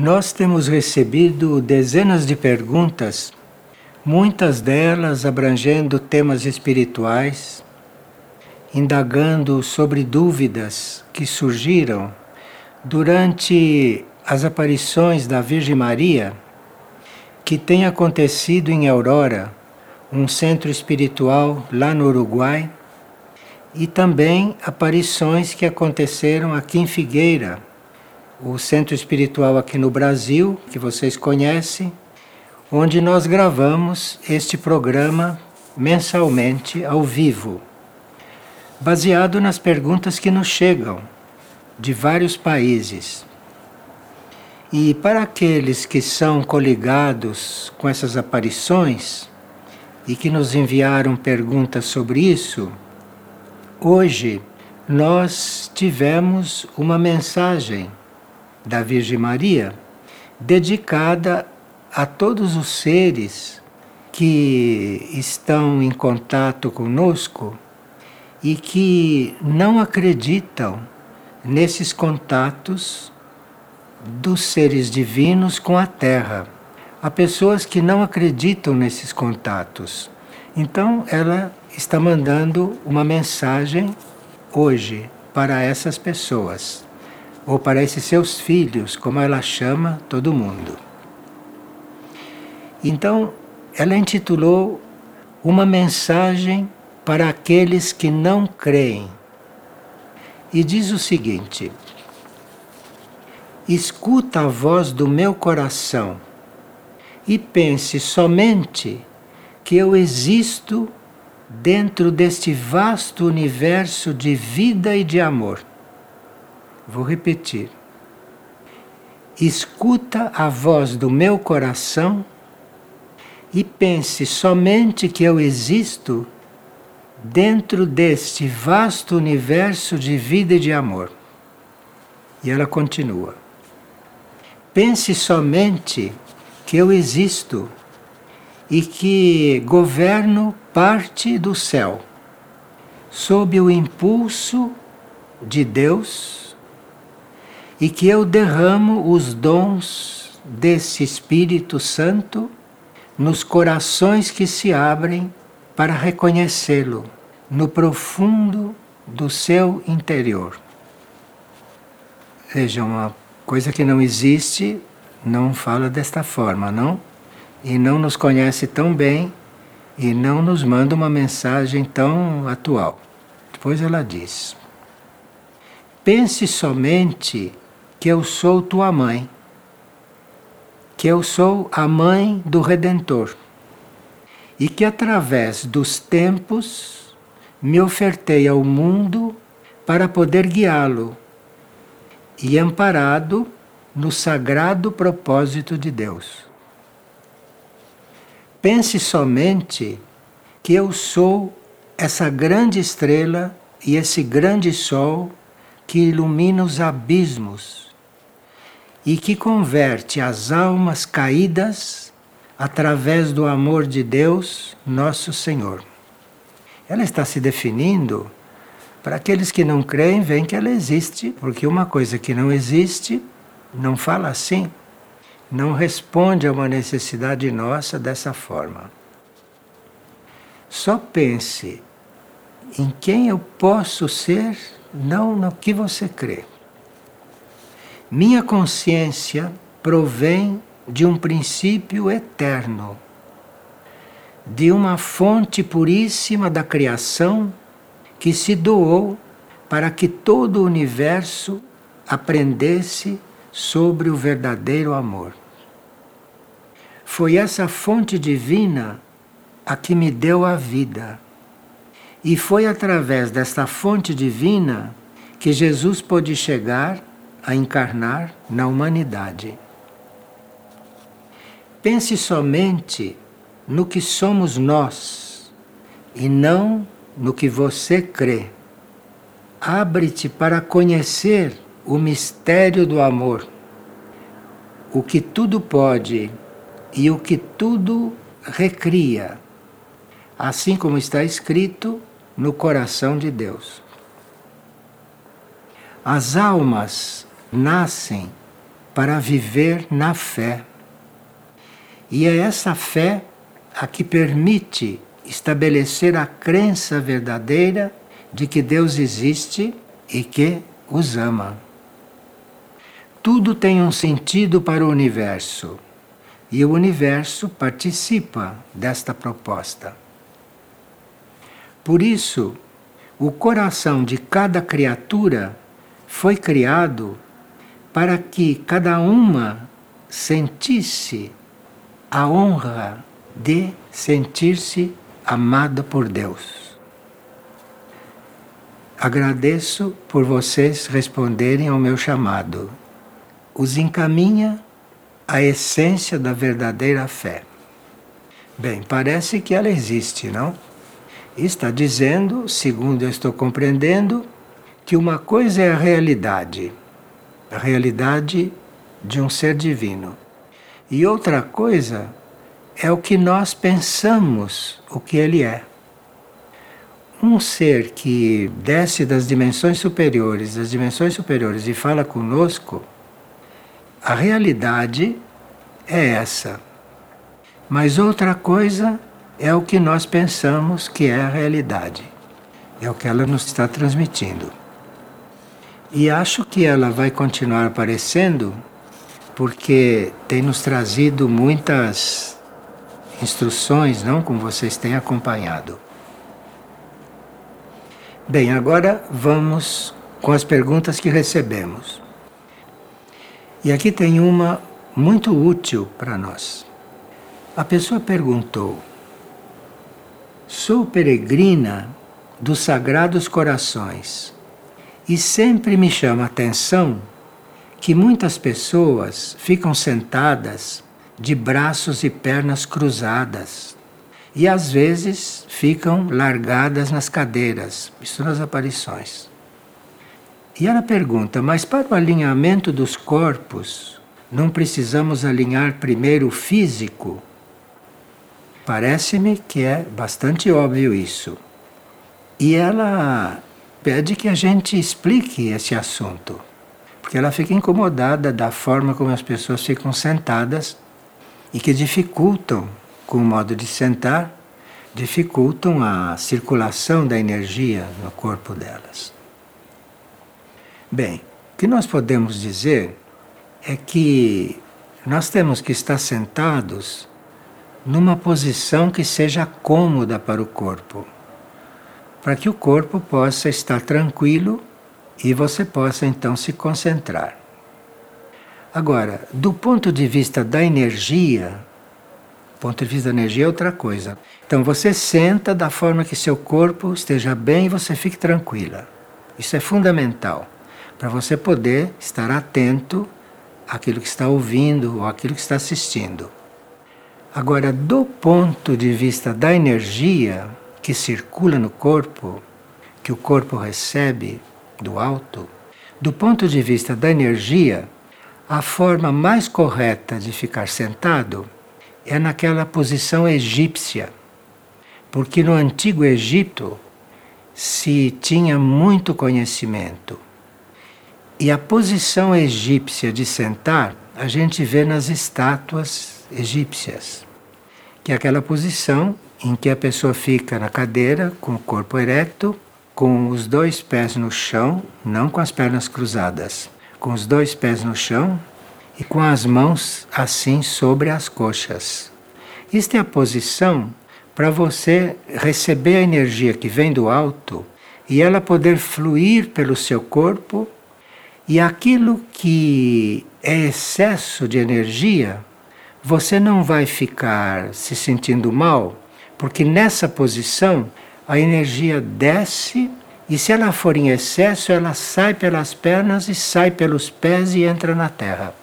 Nós temos recebido dezenas de perguntas, muitas delas abrangendo temas espirituais, indagando sobre dúvidas que surgiram durante as aparições da Virgem Maria, que tem acontecido em Aurora, um centro espiritual lá no Uruguai, e também aparições que aconteceram aqui em Figueira o centro espiritual aqui no Brasil, que vocês conhecem, onde nós gravamos este programa mensalmente ao vivo, baseado nas perguntas que nos chegam de vários países. E para aqueles que são coligados com essas aparições e que nos enviaram perguntas sobre isso, hoje nós tivemos uma mensagem da Virgem Maria, dedicada a todos os seres que estão em contato conosco e que não acreditam nesses contatos dos seres divinos com a Terra. Há pessoas que não acreditam nesses contatos. Então, ela está mandando uma mensagem hoje para essas pessoas ou para esses seus filhos, como ela chama todo mundo. Então, ela intitulou Uma mensagem para aqueles que não creem. E diz o seguinte: Escuta a voz do meu coração e pense somente que eu existo dentro deste vasto universo de vida e de amor. Vou repetir. Escuta a voz do meu coração e pense somente que eu existo dentro deste vasto universo de vida e de amor. E ela continua. Pense somente que eu existo e que governo parte do céu, sob o impulso de Deus e que eu derramo os dons desse Espírito Santo nos corações que se abrem para reconhecê-lo no profundo do seu interior. Veja, uma coisa que não existe não fala desta forma, não? E não nos conhece tão bem e não nos manda uma mensagem tão atual. Depois ela diz: Pense somente que eu sou tua mãe, que eu sou a mãe do Redentor e que através dos tempos me ofertei ao mundo para poder guiá-lo e amparado no sagrado propósito de Deus. Pense somente que eu sou essa grande estrela e esse grande sol que ilumina os abismos e que converte as almas caídas através do amor de Deus, nosso Senhor. Ela está se definindo para aqueles que não creem, veem que ela existe, porque uma coisa que não existe não fala assim, não responde a uma necessidade nossa dessa forma. Só pense em quem eu posso ser, não no que você crê. Minha consciência provém de um princípio eterno, de uma fonte puríssima da criação que se doou para que todo o universo aprendesse sobre o verdadeiro amor. Foi essa fonte divina a que me deu a vida. E foi através desta fonte divina que Jesus pôde chegar a encarnar na humanidade. Pense somente no que somos nós e não no que você crê. Abre-te para conhecer o mistério do amor, o que tudo pode e o que tudo recria, assim como está escrito no coração de Deus. As almas nascem para viver na fé. E é essa fé a que permite estabelecer a crença verdadeira de que Deus existe e que os ama. Tudo tem um sentido para o universo e o universo participa desta proposta. Por isso, o coração de cada criatura foi criado para que cada uma sentisse a honra de sentir-se amada por Deus. Agradeço por vocês responderem ao meu chamado. Os encaminha à essência da verdadeira fé. Bem, parece que ela existe, não? Está dizendo, segundo eu estou compreendendo, que uma coisa é a realidade, a realidade de um ser divino, e outra coisa é o que nós pensamos o que ele é. Um ser que desce das dimensões superiores, das dimensões superiores e fala conosco, a realidade é essa. Mas outra coisa é o que nós pensamos que é a realidade. É o que ela nos está transmitindo. E acho que ela vai continuar aparecendo porque tem nos trazido muitas instruções, não como vocês têm acompanhado. Bem, agora vamos com as perguntas que recebemos. E aqui tem uma muito útil para nós. A pessoa perguntou: Sou peregrina dos Sagrados Corações e sempre me chama a atenção que muitas pessoas ficam sentadas de braços e pernas cruzadas. E às vezes ficam largadas nas cadeiras, isso nas aparições. E ela pergunta: mas para o alinhamento dos corpos, não precisamos alinhar primeiro o físico? Parece-me que é bastante óbvio isso. E ela pede que a gente explique esse assunto, porque ela fica incomodada da forma como as pessoas ficam sentadas e que dificultam, com o modo de sentar, dificultam a circulação da energia no corpo delas. Bem, o que nós podemos dizer é que nós temos que estar sentados numa posição que seja cômoda para o corpo, para que o corpo possa estar tranquilo e você possa então se concentrar. Agora, do ponto de vista da energia, ponto de vista da energia é outra coisa. Então você senta da forma que seu corpo esteja bem e você fique tranquila. Isso é fundamental para você poder estar atento àquilo que está ouvindo ou àquilo que está assistindo. Agora, do ponto de vista da energia que circula no corpo, que o corpo recebe do alto, do ponto de vista da energia, a forma mais correta de ficar sentado é naquela posição egípcia, porque no antigo Egito se tinha muito conhecimento. E a posição egípcia de sentar a gente vê nas estátuas egípcias, que é aquela posição em que a pessoa fica na cadeira com o corpo ereto, com os dois pés no chão, não com as pernas cruzadas com os dois pés no chão e com as mãos assim sobre as coxas. Esta é a posição para você receber a energia que vem do alto e ela poder fluir pelo seu corpo e aquilo que é excesso de energia, você não vai ficar se sentindo mal, porque nessa posição a energia desce e se ela for em excesso, ela sai pelas pernas e sai pelos pés e entra na terra.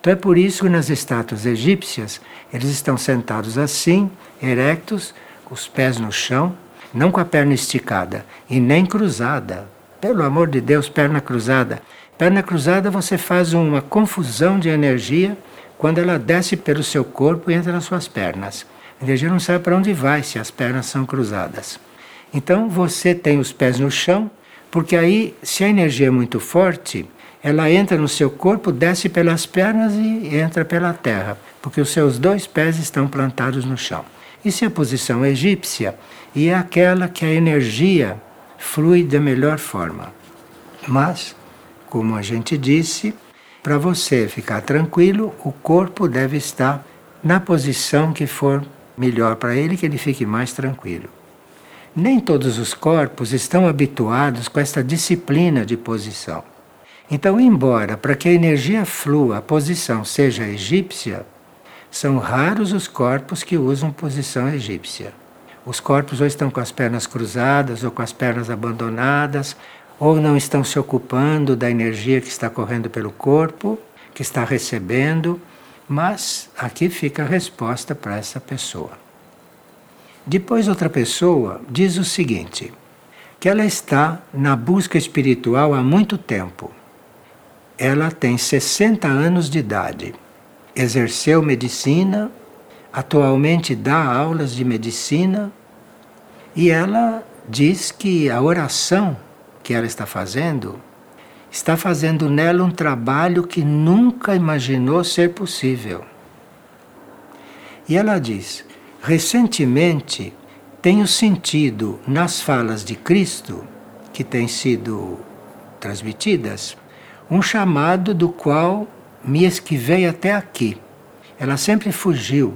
Então é por isso que nas estátuas egípcias eles estão sentados assim, erectos, com os pés no chão, não com a perna esticada e nem cruzada. Pelo amor de Deus, perna cruzada. Perna cruzada você faz uma confusão de energia quando ela desce pelo seu corpo e entra nas suas pernas. A energia não sabe para onde vai se as pernas são cruzadas. Então você tem os pés no chão, porque aí, se a energia é muito forte, ela entra no seu corpo, desce pelas pernas e entra pela terra, porque os seus dois pés estão plantados no chão. Isso é a posição egípcia e é aquela que a energia flui da melhor forma. Mas, como a gente disse, para você ficar tranquilo, o corpo deve estar na posição que for melhor para ele, que ele fique mais tranquilo. Nem todos os corpos estão habituados com esta disciplina de posição. Então, embora para que a energia flua a posição seja egípcia, são raros os corpos que usam posição egípcia. Os corpos ou estão com as pernas cruzadas ou com as pernas abandonadas, ou não estão se ocupando da energia que está correndo pelo corpo, que está recebendo, mas aqui fica a resposta para essa pessoa. Depois, outra pessoa diz o seguinte: que ela está na busca espiritual há muito tempo ela tem 60 anos de idade, exerceu medicina, atualmente dá aulas de medicina e ela diz que a oração que ela está fazendo está fazendo nela um trabalho que nunca imaginou ser possível. E ela diz: recentemente tenho sentido nas falas de Cristo que têm sido transmitidas um chamado do qual me esquivei até aqui. Ela sempre fugiu,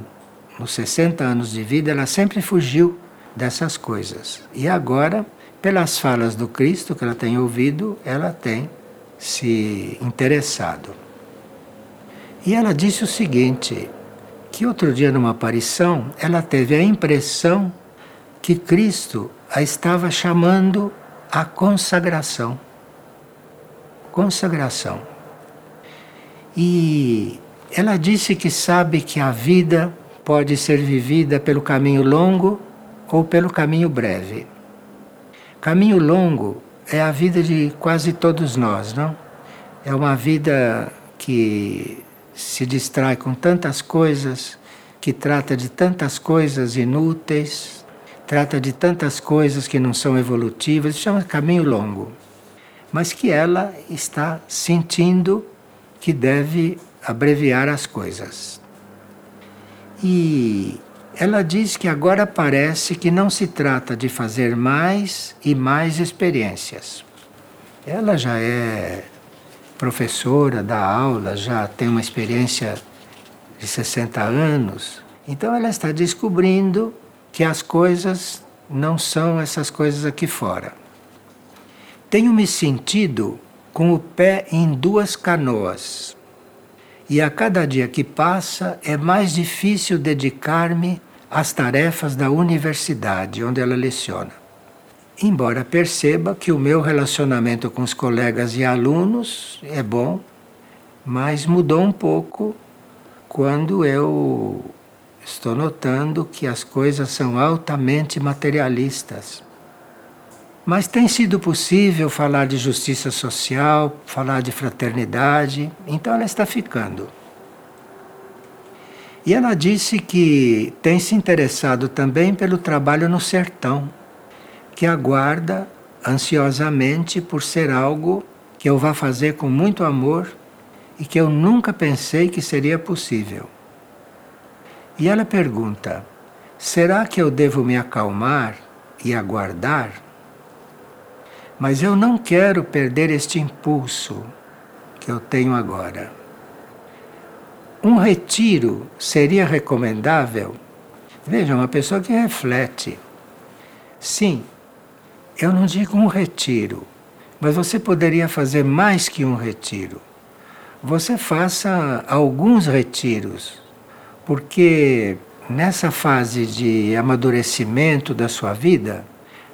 nos 60 anos de vida, ela sempre fugiu dessas coisas. E agora, pelas falas do Cristo que ela tem ouvido, ela tem se interessado. E ela disse o seguinte: que outro dia, numa aparição, ela teve a impressão que Cristo a estava chamando à consagração consagração. E ela disse que sabe que a vida pode ser vivida pelo caminho longo ou pelo caminho breve. Caminho longo é a vida de quase todos nós, não? É uma vida que se distrai com tantas coisas, que trata de tantas coisas inúteis, trata de tantas coisas que não são evolutivas, chama caminho longo mas que ela está sentindo que deve abreviar as coisas. E ela diz que agora parece que não se trata de fazer mais e mais experiências. Ela já é professora, dá aula, já tem uma experiência de 60 anos. Então ela está descobrindo que as coisas não são essas coisas aqui fora. Tenho me sentido com o pé em duas canoas. E a cada dia que passa é mais difícil dedicar-me às tarefas da universidade onde ela leciona. Embora perceba que o meu relacionamento com os colegas e alunos é bom, mas mudou um pouco quando eu estou notando que as coisas são altamente materialistas. Mas tem sido possível falar de justiça social, falar de fraternidade, então ela está ficando. E ela disse que tem se interessado também pelo trabalho no sertão, que aguarda ansiosamente por ser algo que eu vá fazer com muito amor e que eu nunca pensei que seria possível. E ela pergunta: será que eu devo me acalmar e aguardar? Mas eu não quero perder este impulso que eu tenho agora. Um retiro seria recomendável? Veja, uma pessoa que reflete. Sim, eu não digo um retiro, mas você poderia fazer mais que um retiro. Você faça alguns retiros, porque nessa fase de amadurecimento da sua vida,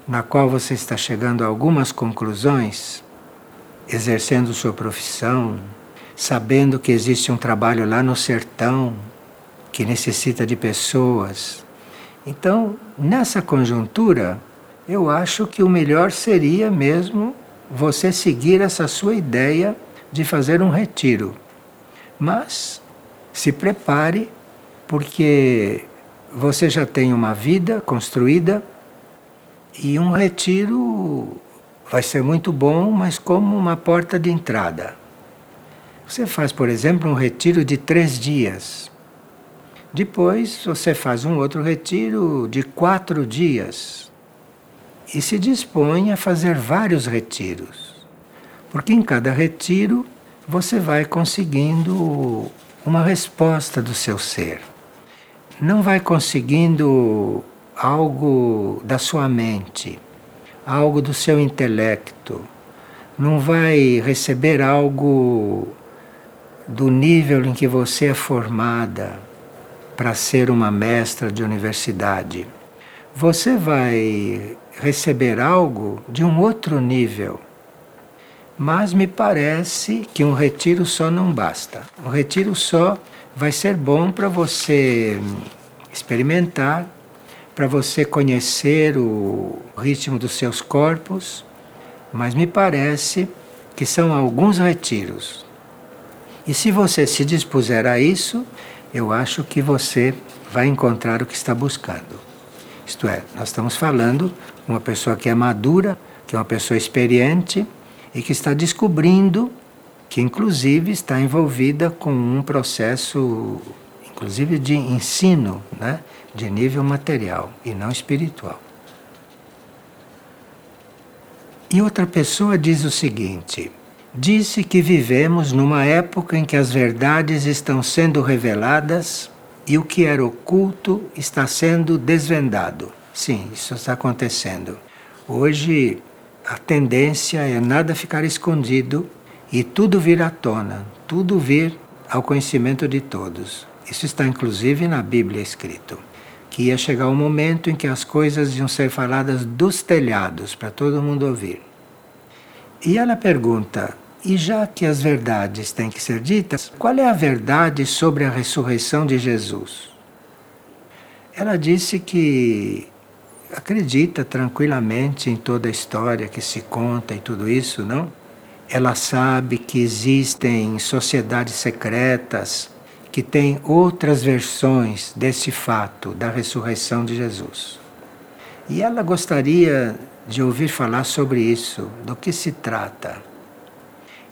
na qual você está chegando a algumas conclusões, exercendo sua profissão, sabendo que existe um trabalho lá no sertão que necessita de pessoas. Então, nessa conjuntura, eu acho que o melhor seria mesmo você seguir essa sua ideia de fazer um retiro. Mas se prepare, porque você já tem uma vida construída e um retiro vai ser muito bom, mas como uma porta de entrada. Você faz, por exemplo, um retiro de três dias. Depois você faz um outro retiro de quatro dias. E se dispõe a fazer vários retiros. Porque em cada retiro você vai conseguindo uma resposta do seu ser. Não vai conseguindo algo da sua mente, algo do seu intelecto. Não vai receber algo do nível em que você é formada para ser uma mestra de universidade. Você vai receber algo de um outro nível mas me parece que um retiro só não basta. Um retiro só vai ser bom para você experimentar, para você conhecer o ritmo dos seus corpos, mas me parece que são alguns retiros. E se você se dispuser a isso, eu acho que você vai encontrar o que está buscando. Isto é, nós estamos falando uma pessoa que é madura, que é uma pessoa experiente e que está descobrindo que inclusive está envolvida com um processo inclusive de ensino, né, de nível material e não espiritual. E outra pessoa diz o seguinte: disse que vivemos numa época em que as verdades estão sendo reveladas e o que era oculto está sendo desvendado. Sim, isso está acontecendo. Hoje a tendência é nada ficar escondido e tudo vir à tona, tudo vir ao conhecimento de todos. Isso está inclusive na Bíblia escrito. Que ia chegar o um momento em que as coisas iam ser faladas dos telhados para todo mundo ouvir. E ela pergunta: e já que as verdades têm que ser ditas, qual é a verdade sobre a ressurreição de Jesus? Ela disse que acredita tranquilamente em toda a história que se conta e tudo isso, não? Ela sabe que existem sociedades secretas que têm outras versões desse fato da ressurreição de Jesus. E ela gostaria de ouvir falar sobre isso, do que se trata.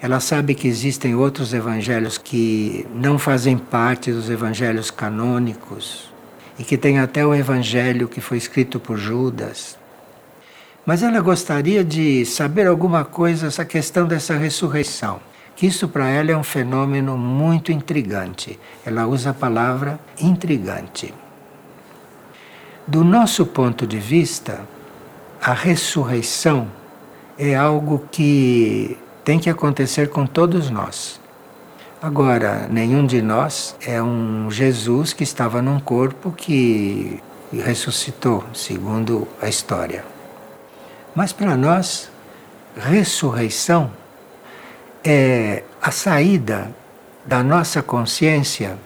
Ela sabe que existem outros evangelhos que não fazem parte dos evangelhos canônicos e que tem até o evangelho que foi escrito por Judas. Mas ela gostaria de saber alguma coisa essa questão dessa ressurreição. Que isso para ela é um fenômeno muito intrigante. Ela usa a palavra intrigante. Do nosso ponto de vista, a ressurreição é algo que tem que acontecer com todos nós. Agora, nenhum de nós é um Jesus que estava num corpo que ressuscitou, segundo a história. Mas para nós, ressurreição é a saída da nossa consciência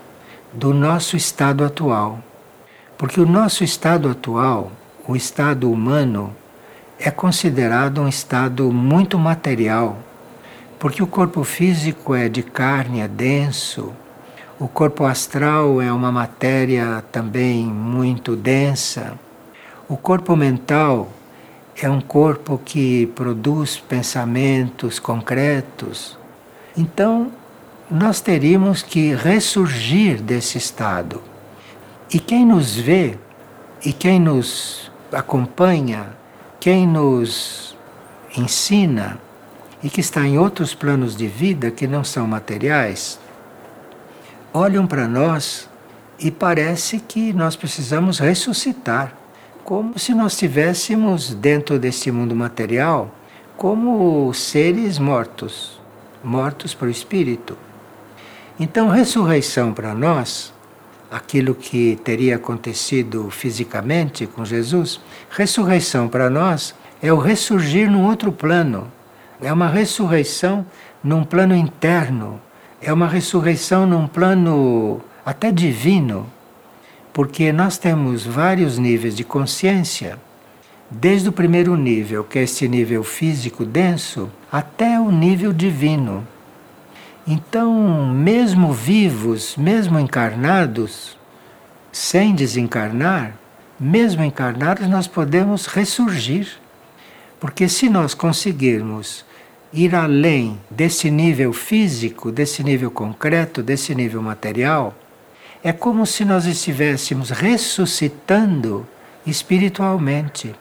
do nosso estado atual. Porque o nosso estado atual, o estado humano, é considerado um estado muito material porque o corpo físico é de carne, é denso, o corpo astral é uma matéria também muito densa, o corpo mental é um corpo que produz pensamentos concretos. Então, nós teríamos que ressurgir desse estado. E quem nos vê e quem nos acompanha, quem nos ensina, e que está em outros planos de vida que não são materiais, olham para nós e parece que nós precisamos ressuscitar, como se nós estivéssemos dentro desse mundo material como seres mortos, mortos para o espírito. Então, ressurreição para nós, aquilo que teria acontecido fisicamente com Jesus, ressurreição para nós é o ressurgir num outro plano. É uma ressurreição num plano interno, é uma ressurreição num plano até divino, porque nós temos vários níveis de consciência, desde o primeiro nível, que é este nível físico denso, até o nível divino. Então, mesmo vivos, mesmo encarnados, sem desencarnar, mesmo encarnados, nós podemos ressurgir. Porque se nós conseguirmos ir além desse nível físico, desse nível concreto, desse nível material, é como se nós estivéssemos ressuscitando espiritualmente.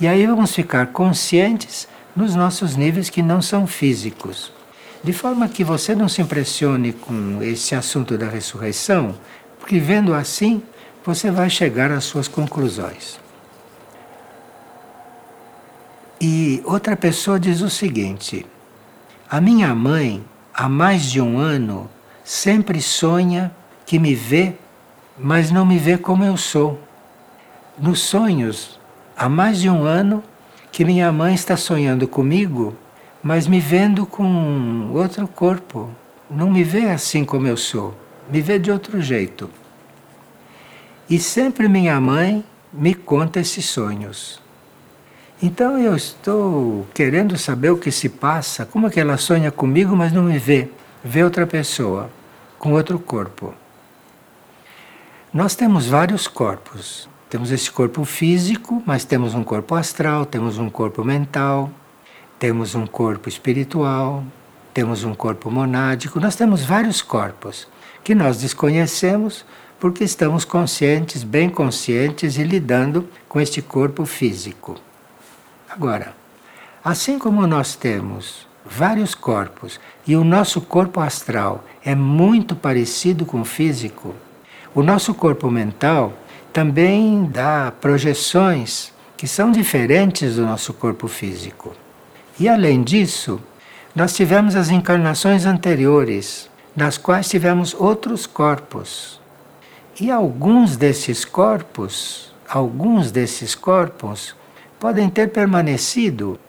E aí vamos ficar conscientes nos nossos níveis que não são físicos. De forma que você não se impressione com esse assunto da ressurreição, porque vendo assim, você vai chegar às suas conclusões. E outra pessoa diz o seguinte: a minha mãe, há mais de um ano, sempre sonha que me vê, mas não me vê como eu sou. Nos sonhos, há mais de um ano que minha mãe está sonhando comigo, mas me vendo com outro corpo. Não me vê assim como eu sou, me vê de outro jeito. E sempre minha mãe me conta esses sonhos. Então eu estou querendo saber o que se passa, como é que ela sonha comigo, mas não me vê, vê outra pessoa, com outro corpo. Nós temos vários corpos. Temos esse corpo físico, mas temos um corpo astral, temos um corpo mental, temos um corpo espiritual, temos um corpo monádico, nós temos vários corpos que nós desconhecemos porque estamos conscientes, bem conscientes e lidando com este corpo físico. Agora, assim como nós temos vários corpos e o nosso corpo astral é muito parecido com o físico, o nosso corpo mental também dá projeções que são diferentes do nosso corpo físico. E além disso, nós tivemos as encarnações anteriores, nas quais tivemos outros corpos. E alguns desses corpos, alguns desses corpos podem ter permanecido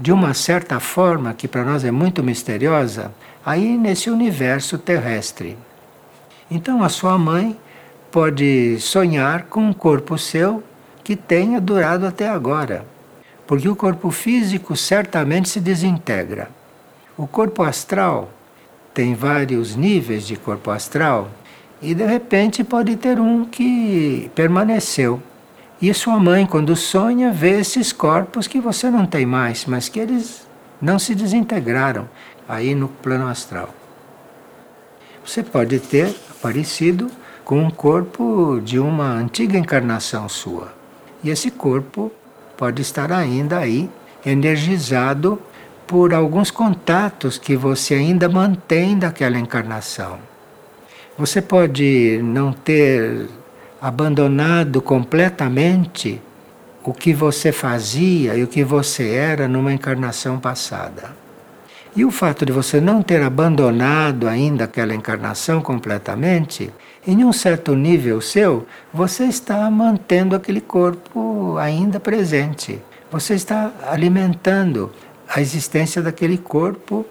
de uma certa forma que para nós é muito misteriosa, aí nesse universo terrestre. Então a sua mãe pode sonhar com um corpo seu que tenha durado até agora, porque o corpo físico certamente se desintegra. O corpo astral tem vários níveis de corpo astral e de repente pode ter um que permaneceu. E sua mãe, quando sonha, vê esses corpos que você não tem mais, mas que eles não se desintegraram aí no plano astral. Você pode ter aparecido com um corpo de uma antiga encarnação sua. E esse corpo pode estar ainda aí energizado por alguns contatos que você ainda mantém daquela encarnação. Você pode não ter abandonado completamente o que você fazia e o que você era numa encarnação passada. E o fato de você não ter abandonado ainda aquela encarnação completamente, em um certo nível seu, você está mantendo aquele corpo ainda presente. Você está alimentando a existência daquele corpo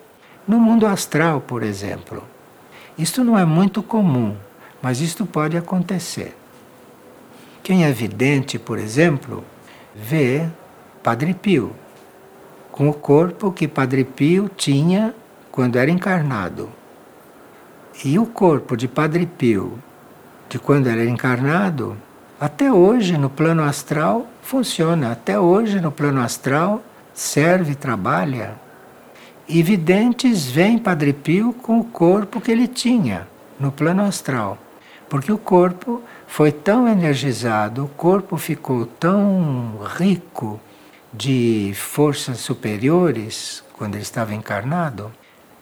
no mundo astral, por exemplo. Isto não é muito comum, mas isto pode acontecer. Quem é vidente, por exemplo, vê Padre Pio, com o corpo que Padre Pio tinha quando era encarnado. E o corpo de Padre Pio, de quando era encarnado, até hoje no plano astral funciona, até hoje no plano astral serve, trabalha. E videntes veem Padre Pio com o corpo que ele tinha no plano astral, porque o corpo foi tão energizado, o corpo ficou tão rico de forças superiores quando ele estava encarnado,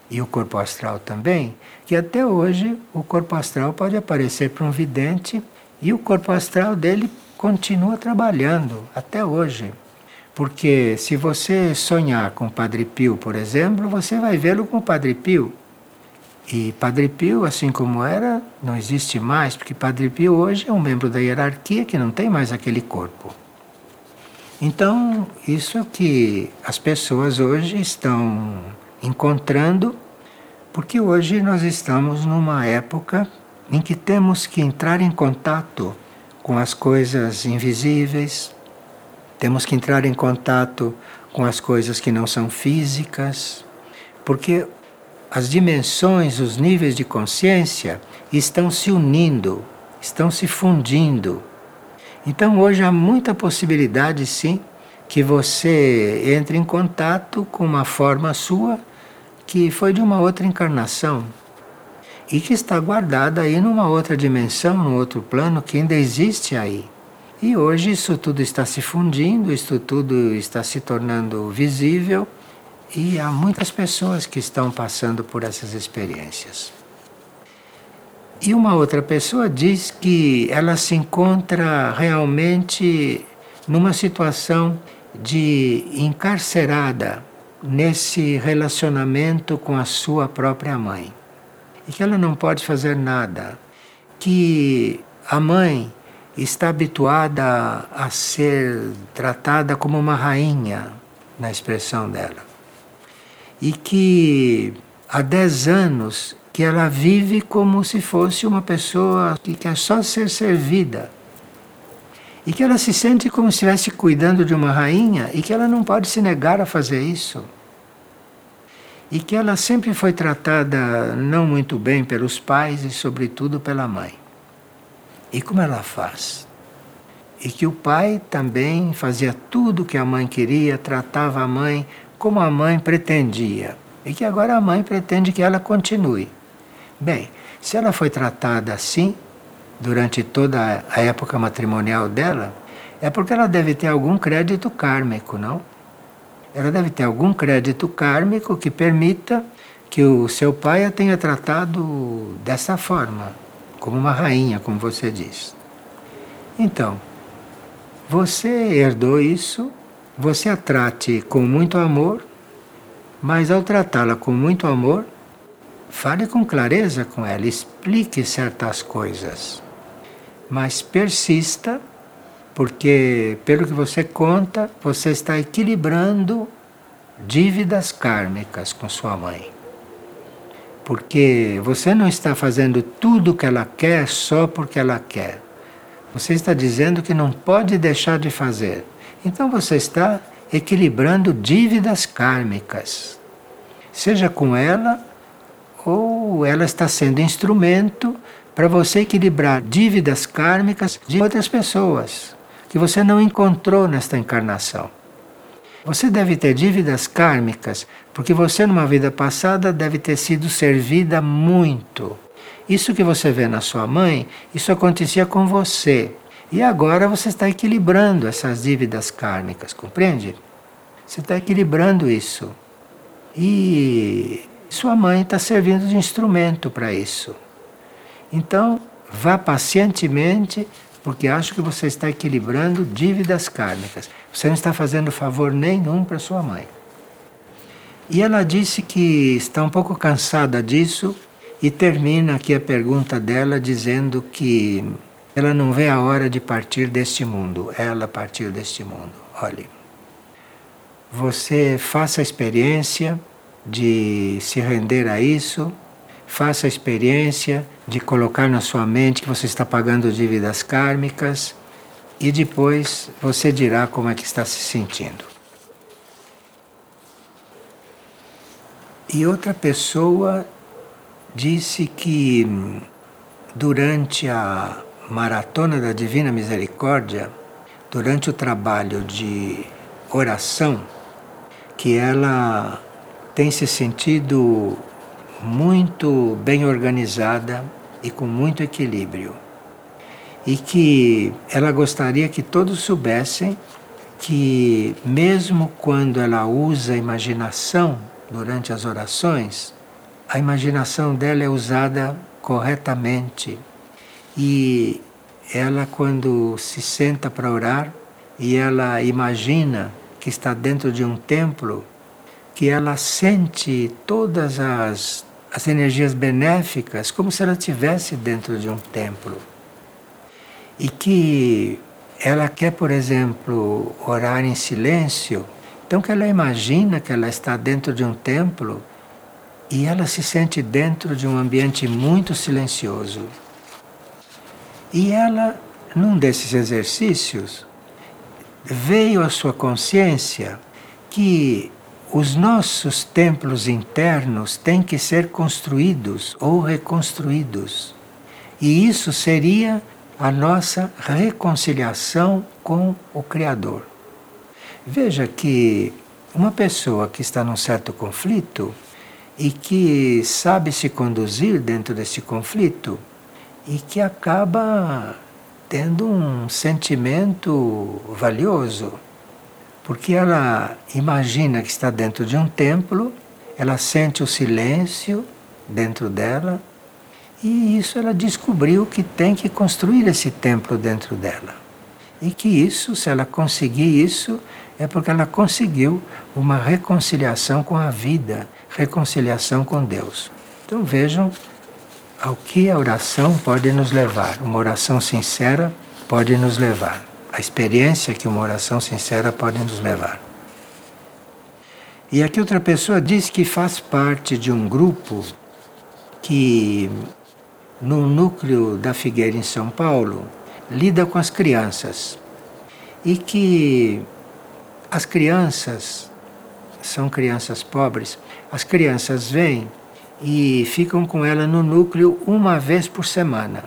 e o corpo astral também, que até hoje o corpo astral pode aparecer para um vidente e o corpo astral dele continua trabalhando até hoje. Porque se você sonhar com Padre Pio, por exemplo, você vai vê-lo com Padre Pio. E Padre Pio, assim como era, não existe mais, porque Padre Pio hoje é um membro da hierarquia que não tem mais aquele corpo. Então, isso que as pessoas hoje estão encontrando, porque hoje nós estamos numa época em que temos que entrar em contato com as coisas invisíveis, temos que entrar em contato com as coisas que não são físicas, porque as dimensões, os níveis de consciência estão se unindo, estão se fundindo. Então hoje há muita possibilidade sim que você entre em contato com uma forma sua que foi de uma outra encarnação e que está guardada aí numa outra dimensão, num outro plano que ainda existe aí. E hoje isso tudo está se fundindo, isso tudo está se tornando visível e há muitas pessoas que estão passando por essas experiências. E uma outra pessoa diz que ela se encontra realmente numa situação de encarcerada nesse relacionamento com a sua própria mãe. E que ela não pode fazer nada. Que a mãe está habituada a ser tratada como uma rainha, na expressão dela. E que há dez anos que ela vive como se fosse uma pessoa que quer só ser servida e que ela se sente como se estivesse cuidando de uma rainha e que ela não pode se negar a fazer isso. E que ela sempre foi tratada não muito bem pelos pais e, sobretudo, pela mãe. E como ela faz? E que o pai também fazia tudo o que a mãe queria, tratava a mãe como a mãe pretendia. E que agora a mãe pretende que ela continue. Bem, se ela foi tratada assim, durante toda a época matrimonial dela, é porque ela deve ter algum crédito kármico, não? Ela deve ter algum crédito kármico que permita que o seu pai a tenha tratado dessa forma, como uma rainha, como você diz. Então, você herdou isso, você a trate com muito amor, mas ao tratá-la com muito amor, fale com clareza com ela, explique certas coisas mas persista, porque, pelo que você conta, você está equilibrando dívidas kármicas com sua mãe. Porque você não está fazendo tudo o que ela quer só porque ela quer. Você está dizendo que não pode deixar de fazer. Então você está equilibrando dívidas kármicas. Seja com ela, ou ela está sendo instrumento para você equilibrar dívidas kármicas de outras pessoas que você não encontrou nesta encarnação. Você deve ter dívidas kármicas porque você, numa vida passada, deve ter sido servida muito. Isso que você vê na sua mãe, isso acontecia com você. E agora você está equilibrando essas dívidas kármicas, compreende? Você está equilibrando isso. E sua mãe está servindo de instrumento para isso. Então, vá pacientemente, porque acho que você está equilibrando dívidas kármicas. Você não está fazendo favor nenhum para sua mãe. E ela disse que está um pouco cansada disso e termina aqui a pergunta dela dizendo que ela não vê a hora de partir deste mundo, ela partir deste mundo. Olhe, você faça a experiência de se render a isso Faça a experiência de colocar na sua mente que você está pagando dívidas kármicas e depois você dirá como é que está se sentindo. E outra pessoa disse que durante a maratona da Divina Misericórdia, durante o trabalho de oração, que ela tem se sentido muito bem organizada e com muito equilíbrio. E que ela gostaria que todos soubessem que, mesmo quando ela usa a imaginação durante as orações, a imaginação dela é usada corretamente. E ela, quando se senta para orar e ela imagina que está dentro de um templo, que ela sente todas as as energias benéficas como se ela estivesse dentro de um templo. E que ela quer, por exemplo, orar em silêncio, então que ela imagina que ela está dentro de um templo e ela se sente dentro de um ambiente muito silencioso. E ela, num desses exercícios, veio à sua consciência que os nossos templos internos têm que ser construídos ou reconstruídos. E isso seria a nossa reconciliação com o Criador. Veja que uma pessoa que está num certo conflito e que sabe se conduzir dentro desse conflito e que acaba tendo um sentimento valioso, porque ela imagina que está dentro de um templo, ela sente o silêncio dentro dela e isso ela descobriu que tem que construir esse templo dentro dela. E que isso, se ela conseguir isso, é porque ela conseguiu uma reconciliação com a vida, reconciliação com Deus. Então vejam ao que a oração pode nos levar. Uma oração sincera pode nos levar. A experiência que uma oração sincera pode nos levar. E aqui outra pessoa diz que faz parte de um grupo que no núcleo da Figueira em São Paulo lida com as crianças e que as crianças são crianças pobres, as crianças vêm e ficam com ela no núcleo uma vez por semana.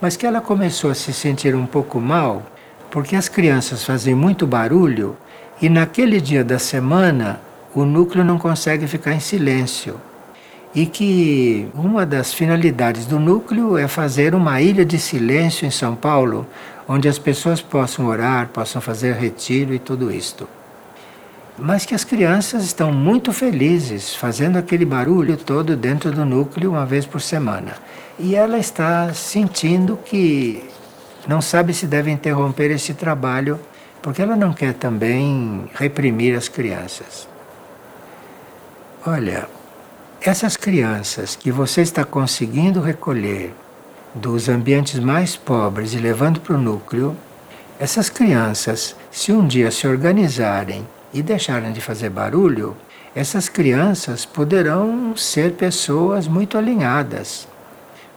Mas que ela começou a se sentir um pouco mal porque as crianças fazem muito barulho e naquele dia da semana o núcleo não consegue ficar em silêncio. E que uma das finalidades do núcleo é fazer uma ilha de silêncio em São Paulo, onde as pessoas possam orar, possam fazer retiro e tudo isto mas que as crianças estão muito felizes fazendo aquele barulho todo dentro do núcleo uma vez por semana. E ela está sentindo que não sabe se deve interromper esse trabalho, porque ela não quer também reprimir as crianças. Olha, essas crianças que você está conseguindo recolher dos ambientes mais pobres e levando para o núcleo, essas crianças, se um dia se organizarem e deixarem de fazer barulho, essas crianças poderão ser pessoas muito alinhadas.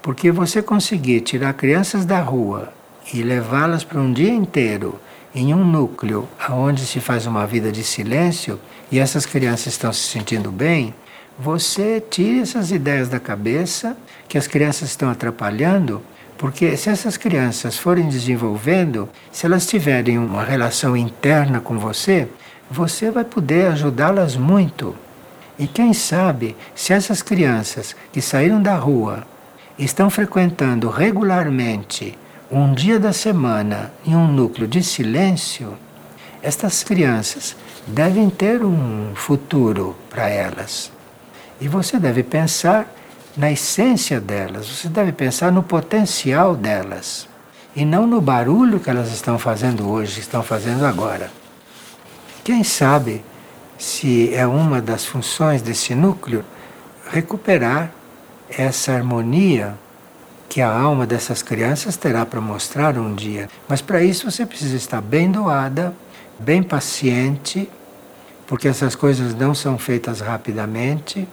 Porque você conseguir tirar crianças da rua e levá-las para um dia inteiro em um núcleo onde se faz uma vida de silêncio e essas crianças estão se sentindo bem, você tira essas ideias da cabeça que as crianças estão atrapalhando, porque se essas crianças forem desenvolvendo, se elas tiverem uma relação interna com você, você vai poder ajudá-las muito. E quem sabe, se essas crianças que saíram da rua estão frequentando regularmente um dia da semana em um núcleo de silêncio, estas crianças devem ter um futuro para elas. E você deve pensar na essência delas, você deve pensar no potencial delas e não no barulho que elas estão fazendo hoje, estão fazendo agora. Quem sabe se é uma das funções desse núcleo recuperar essa harmonia que a alma dessas crianças terá para mostrar um dia. Mas para isso você precisa estar bem doada, bem paciente, porque essas coisas não são feitas rapidamente,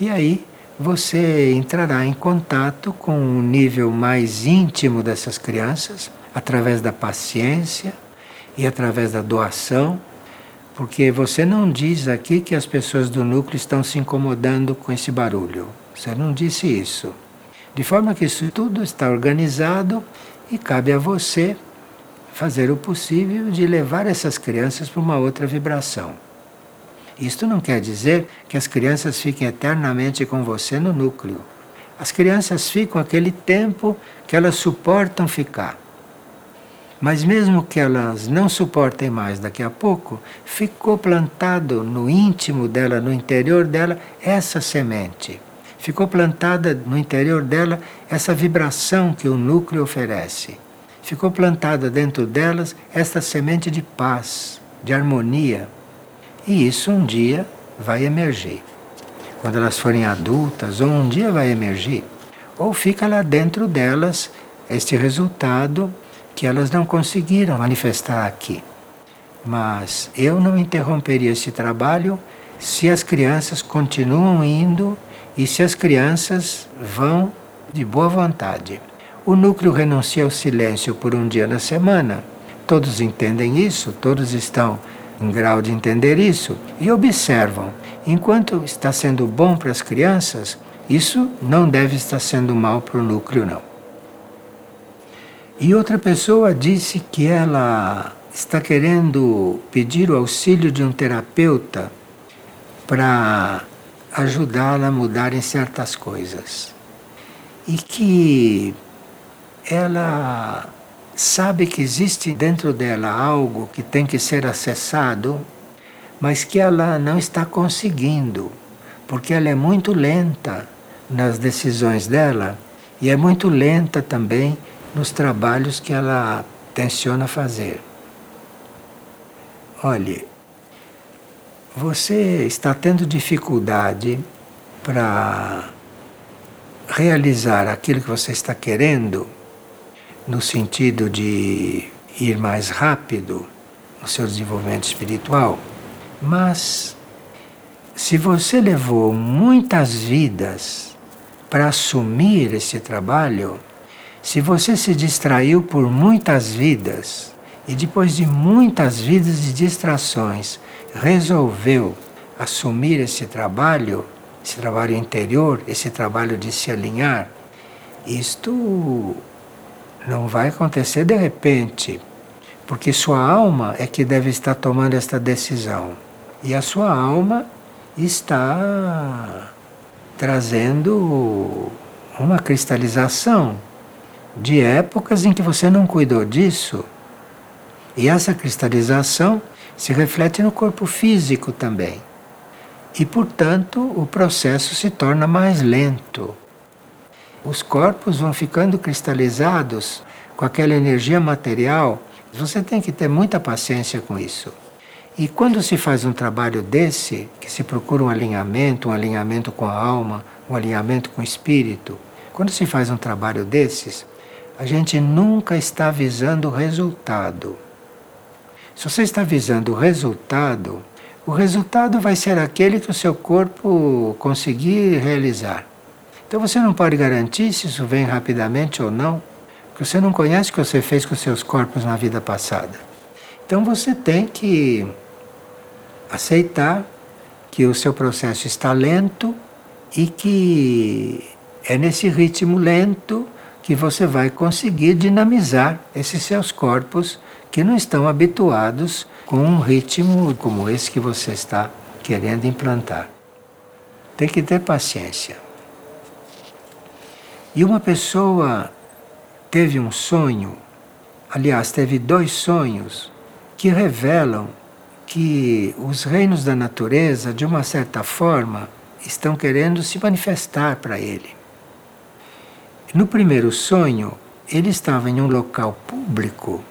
e aí você entrará em contato com o nível mais íntimo dessas crianças, através da paciência e através da doação porque você não diz aqui que as pessoas do núcleo estão se incomodando com esse barulho. Você não disse isso. De forma que isso tudo está organizado e cabe a você fazer o possível de levar essas crianças para uma outra vibração. Isto não quer dizer que as crianças fiquem eternamente com você no núcleo. As crianças ficam aquele tempo que elas suportam ficar. Mas mesmo que elas não suportem mais daqui a pouco, ficou plantado no íntimo dela, no interior dela, essa semente. Ficou plantada no interior dela essa vibração que o núcleo oferece. Ficou plantada dentro delas essa semente de paz, de harmonia. E isso um dia vai emergir. Quando elas forem adultas, ou um dia vai emergir, ou fica lá dentro delas este resultado que elas não conseguiram manifestar aqui. Mas eu não interromperia esse trabalho se as crianças continuam indo e se as crianças vão de boa vontade. O núcleo renuncia ao silêncio por um dia na semana. Todos entendem isso, todos estão em grau de entender isso e observam. Enquanto está sendo bom para as crianças, isso não deve estar sendo mal para o núcleo, não. E outra pessoa disse que ela está querendo pedir o auxílio de um terapeuta para ajudá-la a mudar em certas coisas. E que ela sabe que existe dentro dela algo que tem que ser acessado, mas que ela não está conseguindo, porque ela é muito lenta nas decisões dela e é muito lenta também nos trabalhos que ela tenciona fazer. Olhe, você está tendo dificuldade para realizar aquilo que você está querendo, no sentido de ir mais rápido no seu desenvolvimento espiritual, mas se você levou muitas vidas para assumir esse trabalho, se você se distraiu por muitas vidas e depois de muitas vidas de distrações resolveu assumir esse trabalho, esse trabalho interior, esse trabalho de se alinhar, isto não vai acontecer de repente, porque sua alma é que deve estar tomando esta decisão. E a sua alma está trazendo uma cristalização de épocas em que você não cuidou disso. E essa cristalização se reflete no corpo físico também. E, portanto, o processo se torna mais lento. Os corpos vão ficando cristalizados com aquela energia material. Você tem que ter muita paciência com isso. E quando se faz um trabalho desse, que se procura um alinhamento, um alinhamento com a alma, um alinhamento com o espírito, quando se faz um trabalho desses, a gente nunca está visando o resultado. Se você está visando o resultado, o resultado vai ser aquele que o seu corpo conseguir realizar. Então você não pode garantir se isso vem rapidamente ou não, porque você não conhece o que você fez com seus corpos na vida passada. Então você tem que aceitar que o seu processo está lento e que é nesse ritmo lento que você vai conseguir dinamizar esses seus corpos que não estão habituados com um ritmo como esse que você está querendo implantar. Tem que ter paciência. E uma pessoa teve um sonho, aliás, teve dois sonhos que revelam que os reinos da natureza, de uma certa forma, estão querendo se manifestar para ele. No primeiro sonho, ele estava em um local público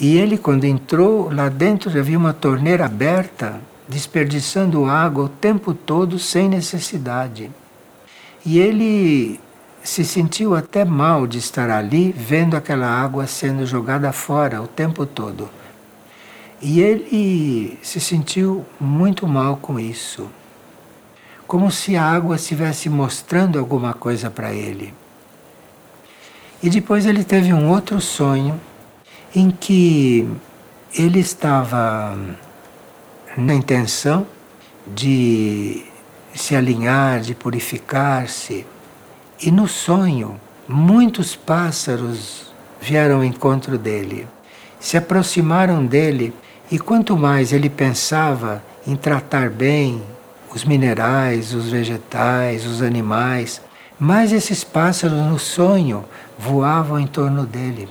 e ele, quando entrou lá dentro, havia uma torneira aberta, desperdiçando água o tempo todo sem necessidade. E ele se sentiu até mal de estar ali, vendo aquela água sendo jogada fora o tempo todo. E ele se sentiu muito mal com isso. Como se a água estivesse mostrando alguma coisa para ele. E depois ele teve um outro sonho em que ele estava na intenção de se alinhar, de purificar-se. E no sonho, muitos pássaros vieram ao encontro dele, se aproximaram dele, e quanto mais ele pensava em tratar bem os minerais, os vegetais, os animais, mais esses pássaros no sonho voavam em torno dele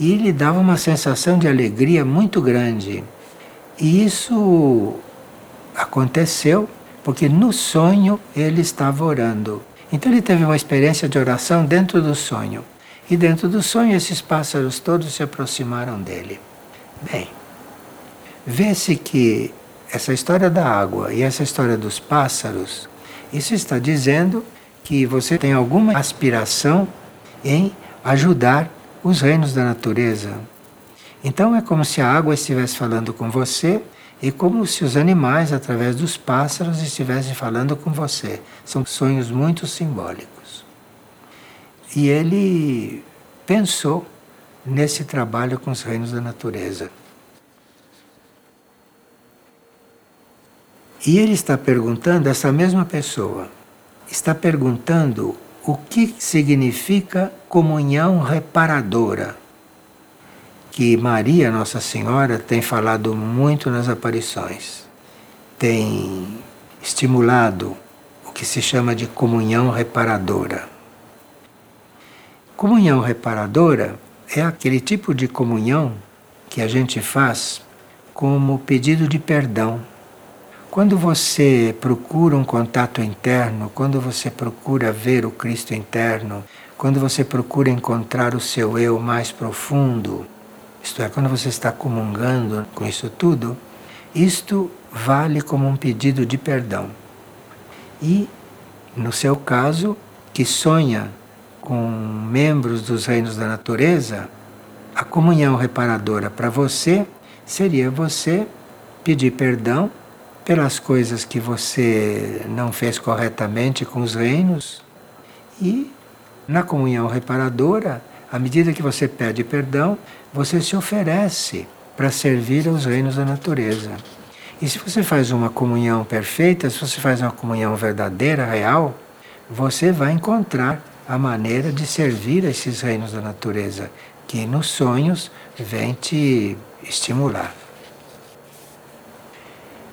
e lhe dava uma sensação de alegria muito grande. E isso aconteceu porque no sonho ele estava orando. Então ele teve uma experiência de oração dentro do sonho. E dentro do sonho esses pássaros todos se aproximaram dele. Bem, vê-se que essa história da água e essa história dos pássaros, isso está dizendo que você tem alguma aspiração em ajudar os reinos da natureza. Então é como se a água estivesse falando com você e como se os animais, através dos pássaros, estivessem falando com você. São sonhos muito simbólicos. E ele pensou nesse trabalho com os reinos da natureza. E ele está perguntando, essa mesma pessoa, está perguntando o que significa comunhão reparadora. que Maria, Nossa Senhora, tem falado muito nas aparições. Tem estimulado o que se chama de comunhão reparadora. Comunhão reparadora é aquele tipo de comunhão que a gente faz como pedido de perdão. Quando você procura um contato interno, quando você procura ver o Cristo interno, quando você procura encontrar o seu eu mais profundo, isto é, quando você está comungando com isso tudo, isto vale como um pedido de perdão. E, no seu caso, que sonha com membros dos reinos da natureza, a comunhão reparadora para você seria você pedir perdão pelas coisas que você não fez corretamente com os reinos e na comunhão reparadora, à medida que você pede perdão, você se oferece para servir aos reinos da natureza. E se você faz uma comunhão perfeita, se você faz uma comunhão verdadeira, real, você vai encontrar a maneira de servir a esses reinos da natureza, que nos sonhos vem te estimular.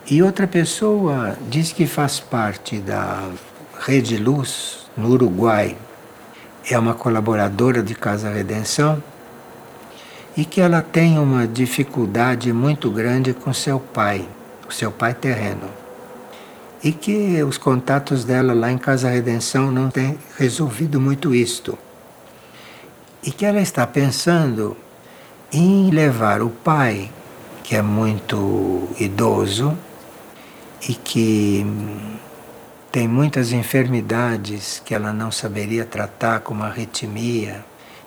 E outra pessoa diz que faz parte da Rede Luz no Uruguai, é uma colaboradora de Casa Redenção e que ela tem uma dificuldade muito grande com seu pai, o seu pai terreno. E que os contatos dela lá em Casa Redenção não têm resolvido muito isto. E que ela está pensando em levar o pai, que é muito idoso e que tem muitas enfermidades que ela não saberia tratar, como arritmia,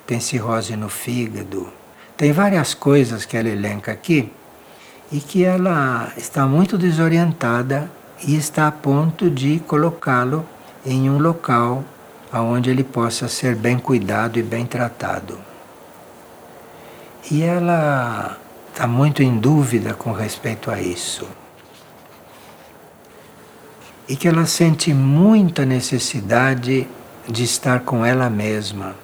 tem cirrose no fígado, tem várias coisas que ela elenca aqui e que ela está muito desorientada e está a ponto de colocá-lo em um local onde ele possa ser bem cuidado e bem tratado. E ela está muito em dúvida com respeito a isso. E que ela sente muita necessidade de estar com ela mesma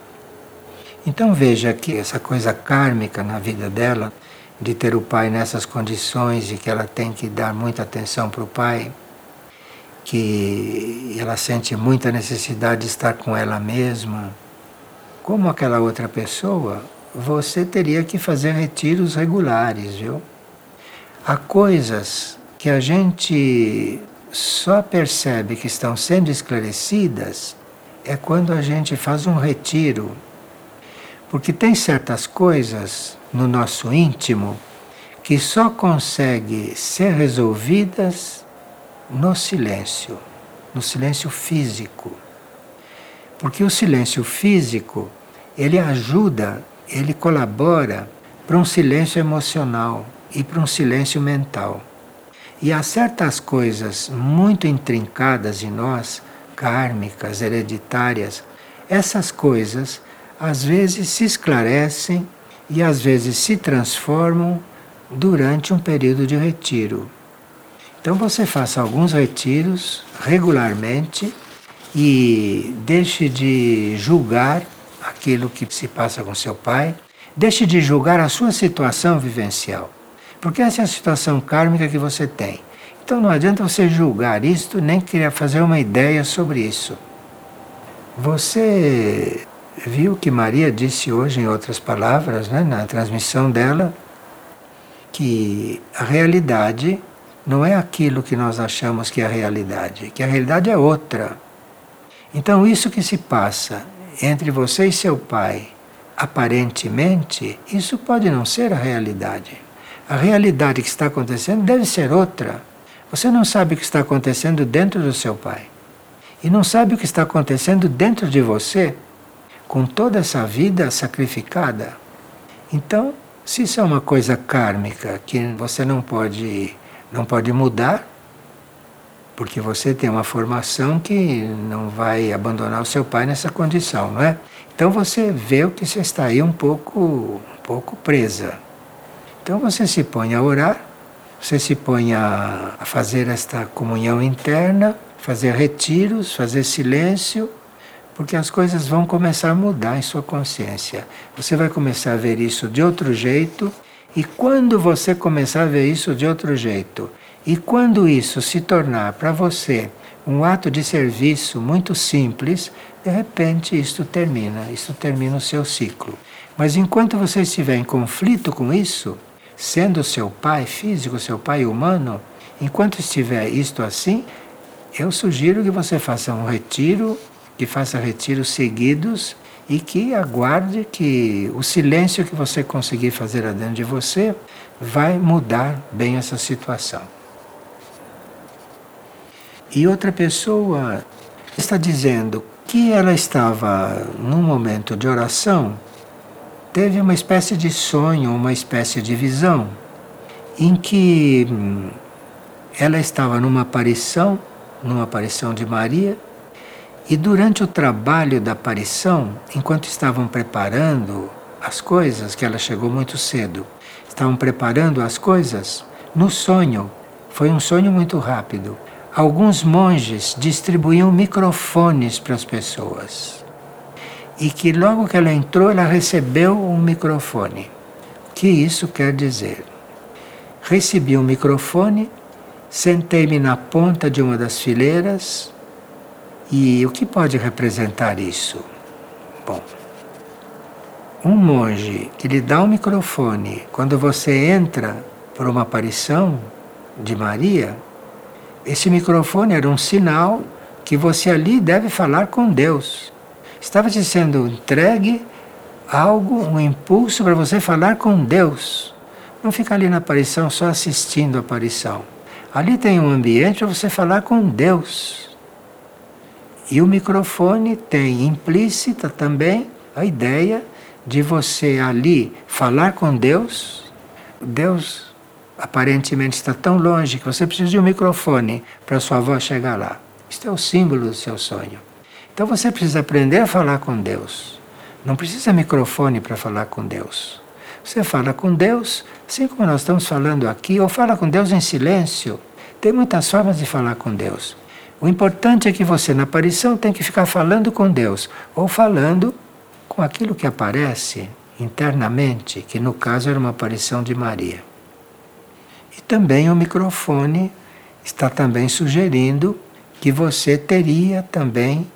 então veja que essa coisa kármica na vida dela, de ter o pai nessas condições e que ela tem que dar muita atenção para o pai, que ela sente muita necessidade de estar com ela mesma, como aquela outra pessoa, você teria que fazer retiros regulares, viu? Há coisas que a gente só percebe que estão sendo esclarecidas é quando a gente faz um retiro porque tem certas coisas no nosso íntimo que só conseguem ser resolvidas no silêncio, no silêncio físico. Porque o silêncio físico, ele ajuda, ele colabora para um silêncio emocional e para um silêncio mental. E há certas coisas muito intrincadas em nós, kármicas, hereditárias, essas coisas às vezes se esclarecem e às vezes se transformam durante um período de retiro. Então você faça alguns retiros regularmente e deixe de julgar aquilo que se passa com seu pai, deixe de julgar a sua situação vivencial, porque essa é a situação kármica que você tem. Então não adianta você julgar isto nem querer fazer uma ideia sobre isso. Você viu que Maria disse hoje, em outras palavras, né, na transmissão dela, que a realidade não é aquilo que nós achamos que é a realidade, que a realidade é outra. Então, isso que se passa entre você e seu pai, aparentemente, isso pode não ser a realidade. A realidade que está acontecendo deve ser outra. Você não sabe o que está acontecendo dentro do seu pai. E não sabe o que está acontecendo dentro de você com toda essa vida sacrificada. Então, se isso é uma coisa kármica que você não pode, não pode mudar, porque você tem uma formação que não vai abandonar o seu pai nessa condição, não é? Então você vê o que você está aí um pouco, um pouco presa. Então você se põe a orar, você se põe a, a fazer esta comunhão interna, fazer retiros, fazer silêncio porque as coisas vão começar a mudar em sua consciência. Você vai começar a ver isso de outro jeito, e quando você começar a ver isso de outro jeito, e quando isso se tornar para você um ato de serviço muito simples, de repente isto termina, isto termina o seu ciclo. Mas enquanto você estiver em conflito com isso, sendo seu pai físico, seu pai humano, enquanto estiver isto assim, eu sugiro que você faça um retiro, que faça retiros seguidos e que aguarde que o silêncio que você conseguir fazer dentro de você vai mudar bem essa situação. E outra pessoa está dizendo que ela estava num momento de oração, teve uma espécie de sonho, uma espécie de visão, em que hum, ela estava numa aparição, numa aparição de Maria, e durante o trabalho da aparição, enquanto estavam preparando as coisas, que ela chegou muito cedo, estavam preparando as coisas, no sonho, foi um sonho muito rápido alguns monges distribuíam microfones para as pessoas. E que logo que ela entrou, ela recebeu um microfone. O que isso quer dizer? Recebi um microfone, sentei-me na ponta de uma das fileiras. E o que pode representar isso? Bom, um monge que lhe dá um microfone quando você entra por uma aparição de Maria, esse microfone era um sinal que você ali deve falar com Deus. Estava te sendo entregue algo, um impulso para você falar com Deus. Não ficar ali na aparição só assistindo a aparição. Ali tem um ambiente para você falar com Deus. E o microfone tem implícita também a ideia de você ali falar com Deus. Deus aparentemente está tão longe que você precisa de um microfone para sua voz chegar lá. Isto é o símbolo do seu sonho. Então você precisa aprender a falar com Deus. Não precisa microfone para falar com Deus. Você fala com Deus, assim como nós estamos falando aqui, ou fala com Deus em silêncio. Tem muitas formas de falar com Deus. O importante é que você, na aparição, tem que ficar falando com Deus, ou falando com aquilo que aparece internamente, que no caso era uma aparição de Maria. E também o microfone está também sugerindo que você teria também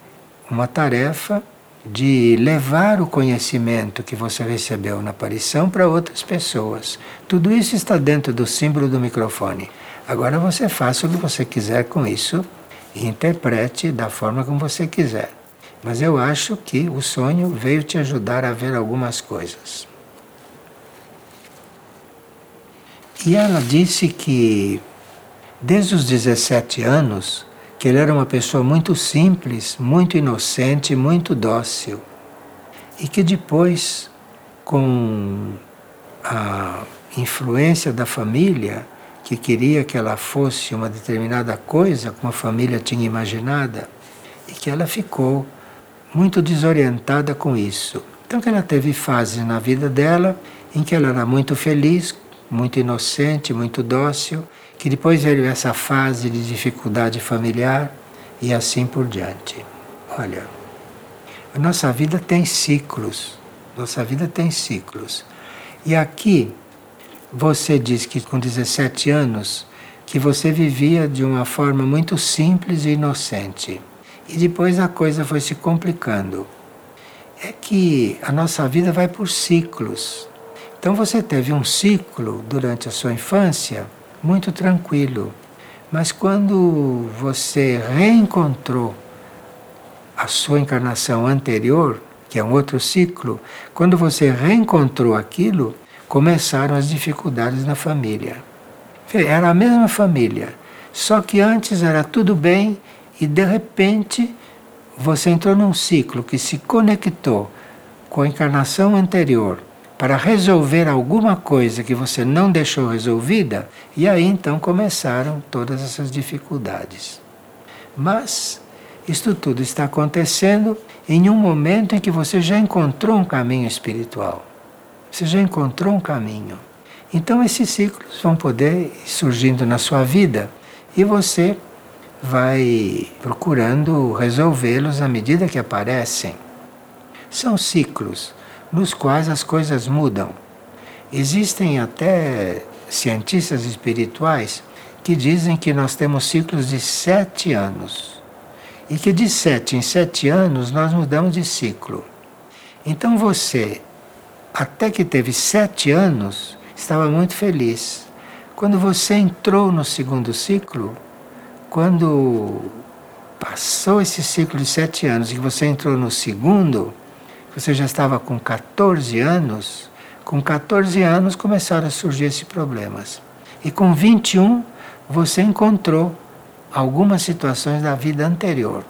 uma tarefa de levar o conhecimento que você recebeu na aparição para outras pessoas. Tudo isso está dentro do símbolo do microfone. Agora você faça o que você quiser com isso e interprete da forma como você quiser. Mas eu acho que o sonho veio te ajudar a ver algumas coisas. E ela disse que desde os 17 anos que ele era uma pessoa muito simples, muito inocente, muito dócil. E que depois, com a influência da família, que queria que ela fosse uma determinada coisa, como a família tinha imaginada, e que ela ficou muito desorientada com isso. Então que ela teve fases na vida dela em que ela era muito feliz muito inocente, muito dócil, que depois veio essa fase de dificuldade familiar e assim por diante. Olha, a nossa vida tem ciclos, nossa vida tem ciclos. E aqui você diz que com 17 anos que você vivia de uma forma muito simples e inocente. E depois a coisa foi se complicando. É que a nossa vida vai por ciclos. Então você teve um ciclo durante a sua infância muito tranquilo, mas quando você reencontrou a sua encarnação anterior, que é um outro ciclo, quando você reencontrou aquilo, começaram as dificuldades na família. Era a mesma família, só que antes era tudo bem e de repente você entrou num ciclo que se conectou com a encarnação anterior para resolver alguma coisa que você não deixou resolvida, e aí então começaram todas essas dificuldades. Mas isto tudo está acontecendo em um momento em que você já encontrou um caminho espiritual. Você já encontrou um caminho. Então esses ciclos vão poder ir surgindo na sua vida e você vai procurando resolvê-los à medida que aparecem. São ciclos nos quais as coisas mudam. Existem até cientistas espirituais que dizem que nós temos ciclos de sete anos e que de sete em sete anos nós mudamos de ciclo. Então você, até que teve sete anos, estava muito feliz. Quando você entrou no segundo ciclo, quando passou esse ciclo de sete anos e você entrou no segundo, você já estava com 14 anos, com 14 anos começaram a surgir esses problemas. E com 21 você encontrou algumas situações da vida anterior.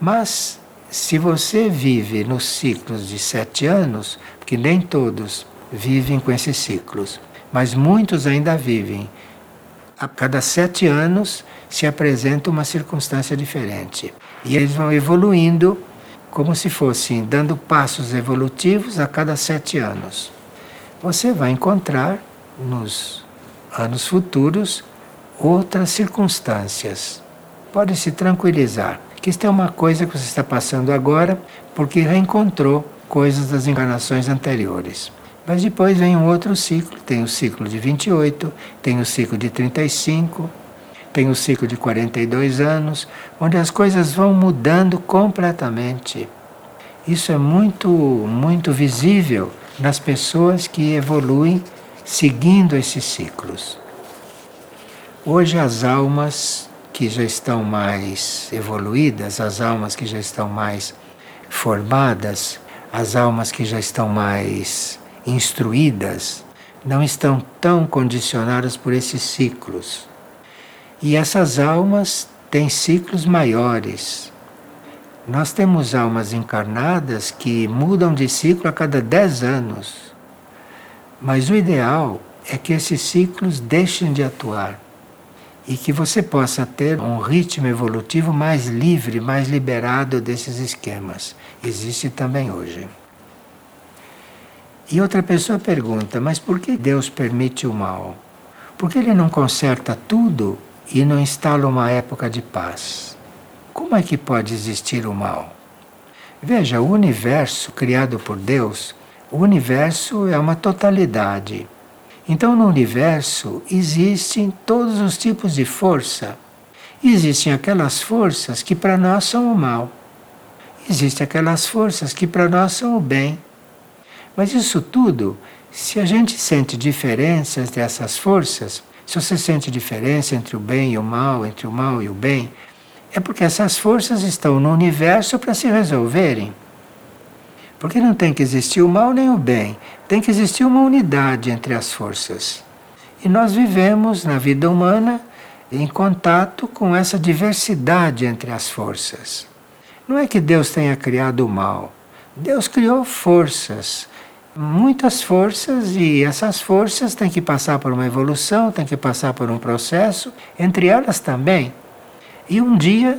Mas se você vive nos ciclos de sete anos, porque nem todos vivem com esses ciclos, mas muitos ainda vivem. A cada sete anos se apresenta uma circunstância diferente. E eles vão evoluindo como se fossem dando passos evolutivos a cada sete anos. Você vai encontrar nos anos futuros outras circunstâncias. Pode se tranquilizar, que isto é uma coisa que você está passando agora porque reencontrou coisas das encarnações anteriores. Mas depois vem um outro ciclo, tem o ciclo de 28, tem o ciclo de 35, tem o ciclo de 42 anos, onde as coisas vão mudando completamente. Isso é muito, muito visível nas pessoas que evoluem seguindo esses ciclos. Hoje as almas que já estão mais evoluídas, as almas que já estão mais formadas, as almas que já estão mais instruídas, não estão tão condicionadas por esses ciclos. E essas almas têm ciclos maiores. Nós temos almas encarnadas que mudam de ciclo a cada 10 anos. Mas o ideal é que esses ciclos deixem de atuar e que você possa ter um ritmo evolutivo mais livre, mais liberado desses esquemas. Existe também hoje. E outra pessoa pergunta: mas por que Deus permite o mal? Por que Ele não conserta tudo e não instala uma época de paz. Como é que pode existir o mal? Veja, o universo criado por Deus, o universo é uma totalidade. Então, no universo existem todos os tipos de força. Existem aquelas forças que para nós são o mal. Existem aquelas forças que para nós são o bem. Mas isso tudo, se a gente sente diferenças dessas forças, se você sente diferença entre o bem e o mal, entre o mal e o bem, é porque essas forças estão no universo para se resolverem. Porque não tem que existir o mal nem o bem, tem que existir uma unidade entre as forças. E nós vivemos na vida humana em contato com essa diversidade entre as forças. Não é que Deus tenha criado o mal. Deus criou forças muitas forças e essas forças têm que passar por uma evolução, têm que passar por um processo, entre elas também. E um dia,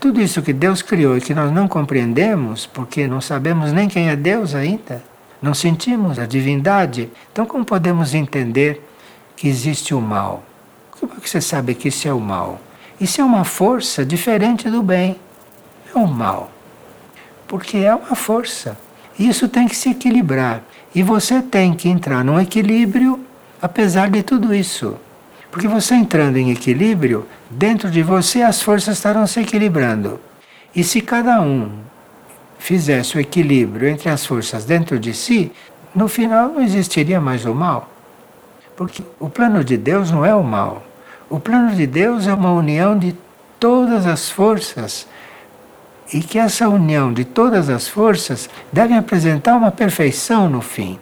tudo isso que Deus criou e que nós não compreendemos, porque não sabemos nem quem é Deus ainda, não sentimos a divindade, então como podemos entender que existe o mal? Como é que você sabe que isso é o mal? Isso é uma força diferente do bem, é o mal. Porque é uma força. Isso tem que se equilibrar. E você tem que entrar num equilíbrio apesar de tudo isso. Porque você entrando em equilíbrio, dentro de você as forças estarão se equilibrando. E se cada um fizesse o equilíbrio entre as forças dentro de si, no final não existiria mais o mal. Porque o plano de Deus não é o mal. O plano de Deus é uma união de todas as forças e que essa união de todas as forças deve apresentar uma perfeição no fim.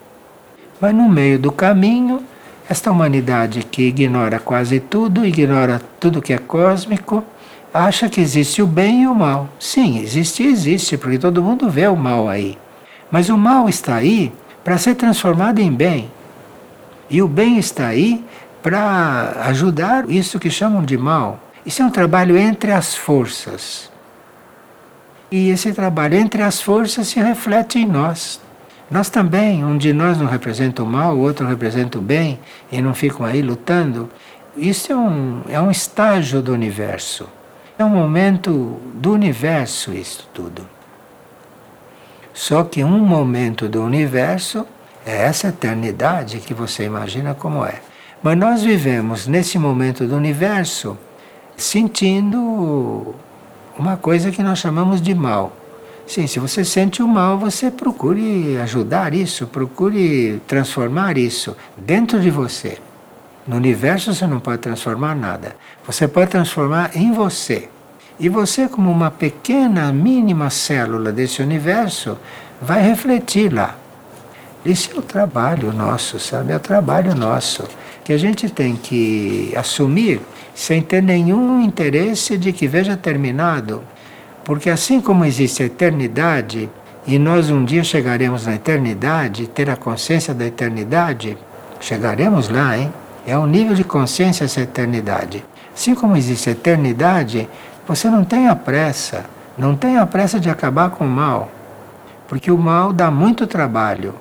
Mas no meio do caminho, esta humanidade que ignora quase tudo, ignora tudo que é cósmico, acha que existe o bem e o mal. Sim, existe, existe, porque todo mundo vê o mal aí. Mas o mal está aí para ser transformado em bem. E o bem está aí para ajudar isso que chamam de mal. Isso é um trabalho entre as forças. E esse trabalho entre as forças se reflete em nós. Nós também, um de nós não representa o mal, o outro representa o bem, e não ficam aí lutando. Isso é um, é um estágio do universo. É um momento do universo isso tudo. Só que um momento do universo é essa eternidade que você imagina como é. Mas nós vivemos nesse momento do universo sentindo uma coisa que nós chamamos de mal. Sim, se você sente o mal, você procure ajudar isso, procure transformar isso dentro de você. No universo você não pode transformar nada. Você pode transformar em você. E você, como uma pequena, mínima célula desse universo, vai refletir lá. Esse é o trabalho nosso, sabe? É o trabalho nosso. Que a gente tem que assumir sem ter nenhum interesse de que veja terminado. Porque assim como existe a eternidade, e nós um dia chegaremos na eternidade, ter a consciência da eternidade, chegaremos lá, hein? É um nível de consciência essa eternidade. Assim como existe a eternidade, você não tenha pressa, não tenha pressa de acabar com o mal, porque o mal dá muito trabalho,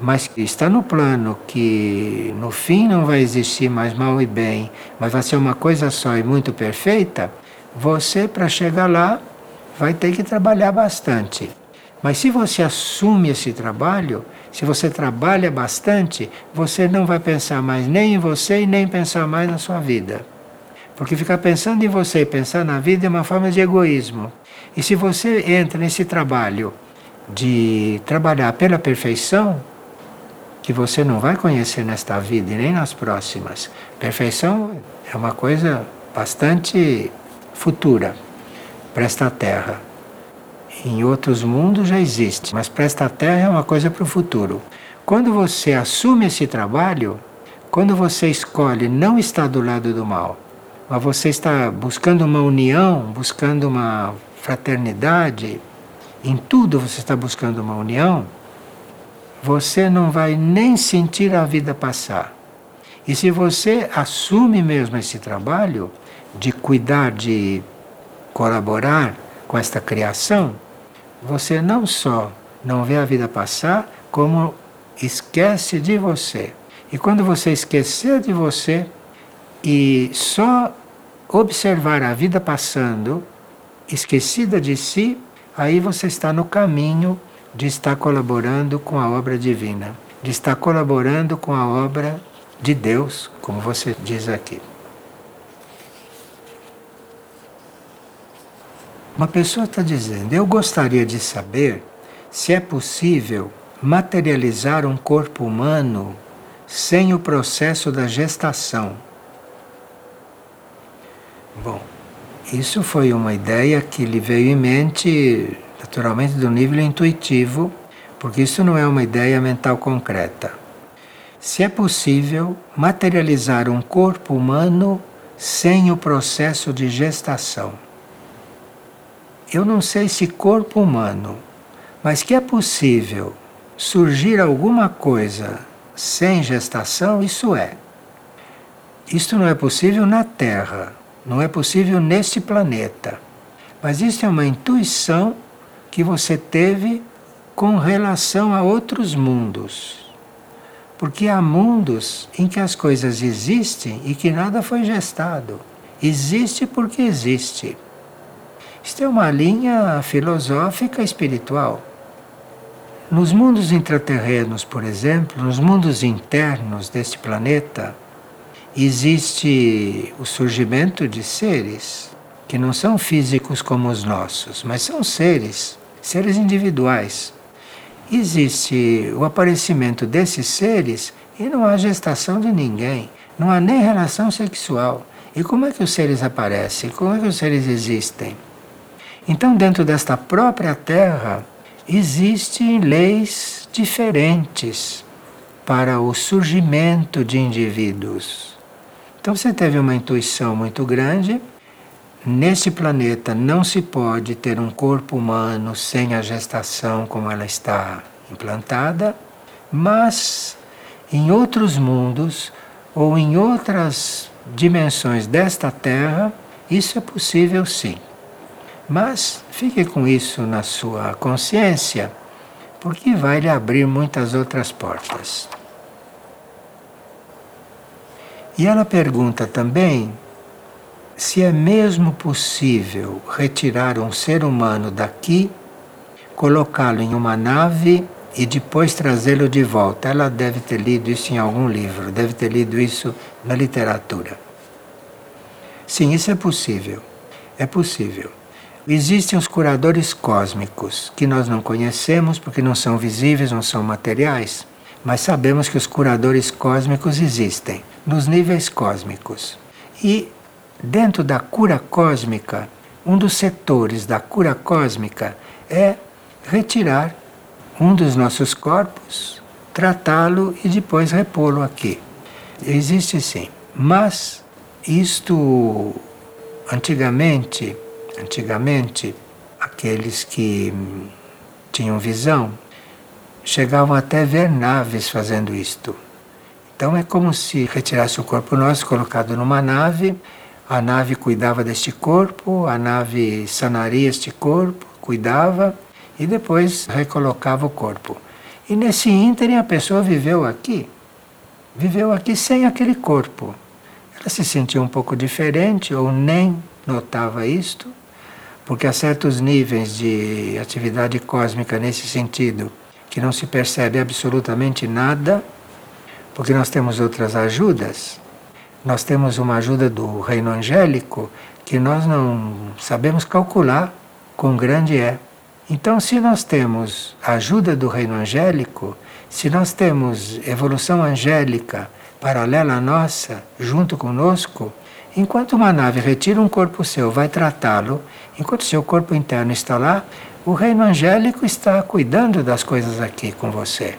mas está no plano que no fim não vai existir mais mal e bem, mas vai ser uma coisa só e muito perfeita, você para chegar lá vai ter que trabalhar bastante. Mas se você assume esse trabalho, se você trabalha bastante, você não vai pensar mais nem em você e nem pensar mais na sua vida. Porque ficar pensando em você e pensar na vida é uma forma de egoísmo. E se você entra nesse trabalho de trabalhar pela perfeição, que você não vai conhecer nesta vida e nem nas próximas. Perfeição é uma coisa bastante futura para esta terra. Em outros mundos já existe, mas para esta terra é uma coisa para o futuro. Quando você assume esse trabalho, quando você escolhe não estar do lado do mal, mas você está buscando uma união, buscando uma fraternidade, em tudo você está buscando uma união, você não vai nem sentir a vida passar. E se você assume mesmo esse trabalho de cuidar, de colaborar com esta criação, você não só não vê a vida passar, como esquece de você. E quando você esquecer de você, e só observar a vida passando, esquecida de si, aí você está no caminho de estar colaborando com a obra divina, de estar colaborando com a obra de Deus, como você diz aqui. Uma pessoa está dizendo: Eu gostaria de saber se é possível materializar um corpo humano sem o processo da gestação. Bom, isso foi uma ideia que lhe veio em mente, naturalmente, do nível intuitivo, porque isso não é uma ideia mental concreta. Se é possível materializar um corpo humano sem o processo de gestação. Eu não sei se corpo humano, mas que é possível surgir alguma coisa sem gestação, isso é. Isto não é possível na Terra não é possível neste planeta. Mas isso é uma intuição que você teve com relação a outros mundos. Porque há mundos em que as coisas existem e que nada foi gestado. Existe porque existe. Isto é uma linha filosófica espiritual. Nos mundos intraterrenos, por exemplo, nos mundos internos deste planeta, existe o surgimento de seres que não são físicos como os nossos, mas são seres, seres individuais. Existe o aparecimento desses seres e não há gestação de ninguém, não há nem relação sexual. E como é que os seres aparecem? Como é que os seres existem? Então, dentro desta própria Terra, existem leis diferentes para o surgimento de indivíduos. Então você teve uma intuição muito grande. Nesse planeta não se pode ter um corpo humano sem a gestação como ela está implantada, mas em outros mundos ou em outras dimensões desta Terra, isso é possível sim. Mas fique com isso na sua consciência, porque vai lhe abrir muitas outras portas. E ela pergunta também se é mesmo possível retirar um ser humano daqui, colocá-lo em uma nave e depois trazê-lo de volta. Ela deve ter lido isso em algum livro, deve ter lido isso na literatura. Sim, isso é possível. É possível. Existem os curadores cósmicos, que nós não conhecemos porque não são visíveis, não são materiais, mas sabemos que os curadores cósmicos existem, nos níveis cósmicos. E dentro da cura cósmica, um dos setores da cura cósmica é retirar um dos nossos corpos, tratá-lo e depois repô-lo aqui. Existe sim. Mas isto antigamente, antigamente, aqueles que tinham visão chegavam até ver naves fazendo isto. Então é como se retirasse o corpo nosso, colocado numa nave, a nave cuidava deste corpo, a nave sanaria este corpo, cuidava, e depois recolocava o corpo. E nesse ínterim a pessoa viveu aqui, viveu aqui sem aquele corpo. Ela se sentia um pouco diferente ou nem notava isto, porque há certos níveis de atividade cósmica nesse sentido que não se percebe absolutamente nada, porque nós temos outras ajudas. Nós temos uma ajuda do reino angélico que nós não sabemos calcular quão grande é. Então, se nós temos a ajuda do reino angélico, se nós temos evolução angélica paralela à nossa, junto conosco, enquanto uma nave retira um corpo seu, vai tratá-lo, enquanto seu corpo interno está lá, o reino angélico está cuidando das coisas aqui com você.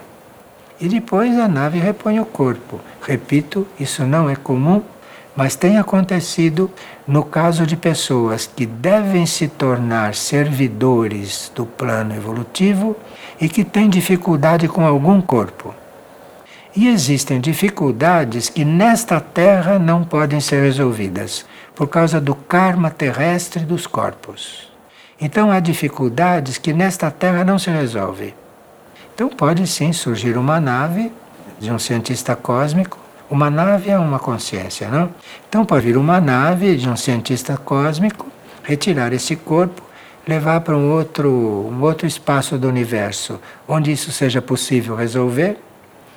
E depois a nave repõe o corpo. Repito, isso não é comum mas tem acontecido no caso de pessoas que devem se tornar servidores do plano evolutivo e que têm dificuldade com algum corpo. E existem dificuldades que nesta Terra não podem ser resolvidas por causa do karma terrestre dos corpos. Então há dificuldades que nesta Terra não se resolvem. Então pode sim surgir uma nave de um cientista cósmico uma nave é uma consciência, não? Então pode vir uma nave de um cientista cósmico, retirar esse corpo, levar para um outro, um outro espaço do universo, onde isso seja possível resolver,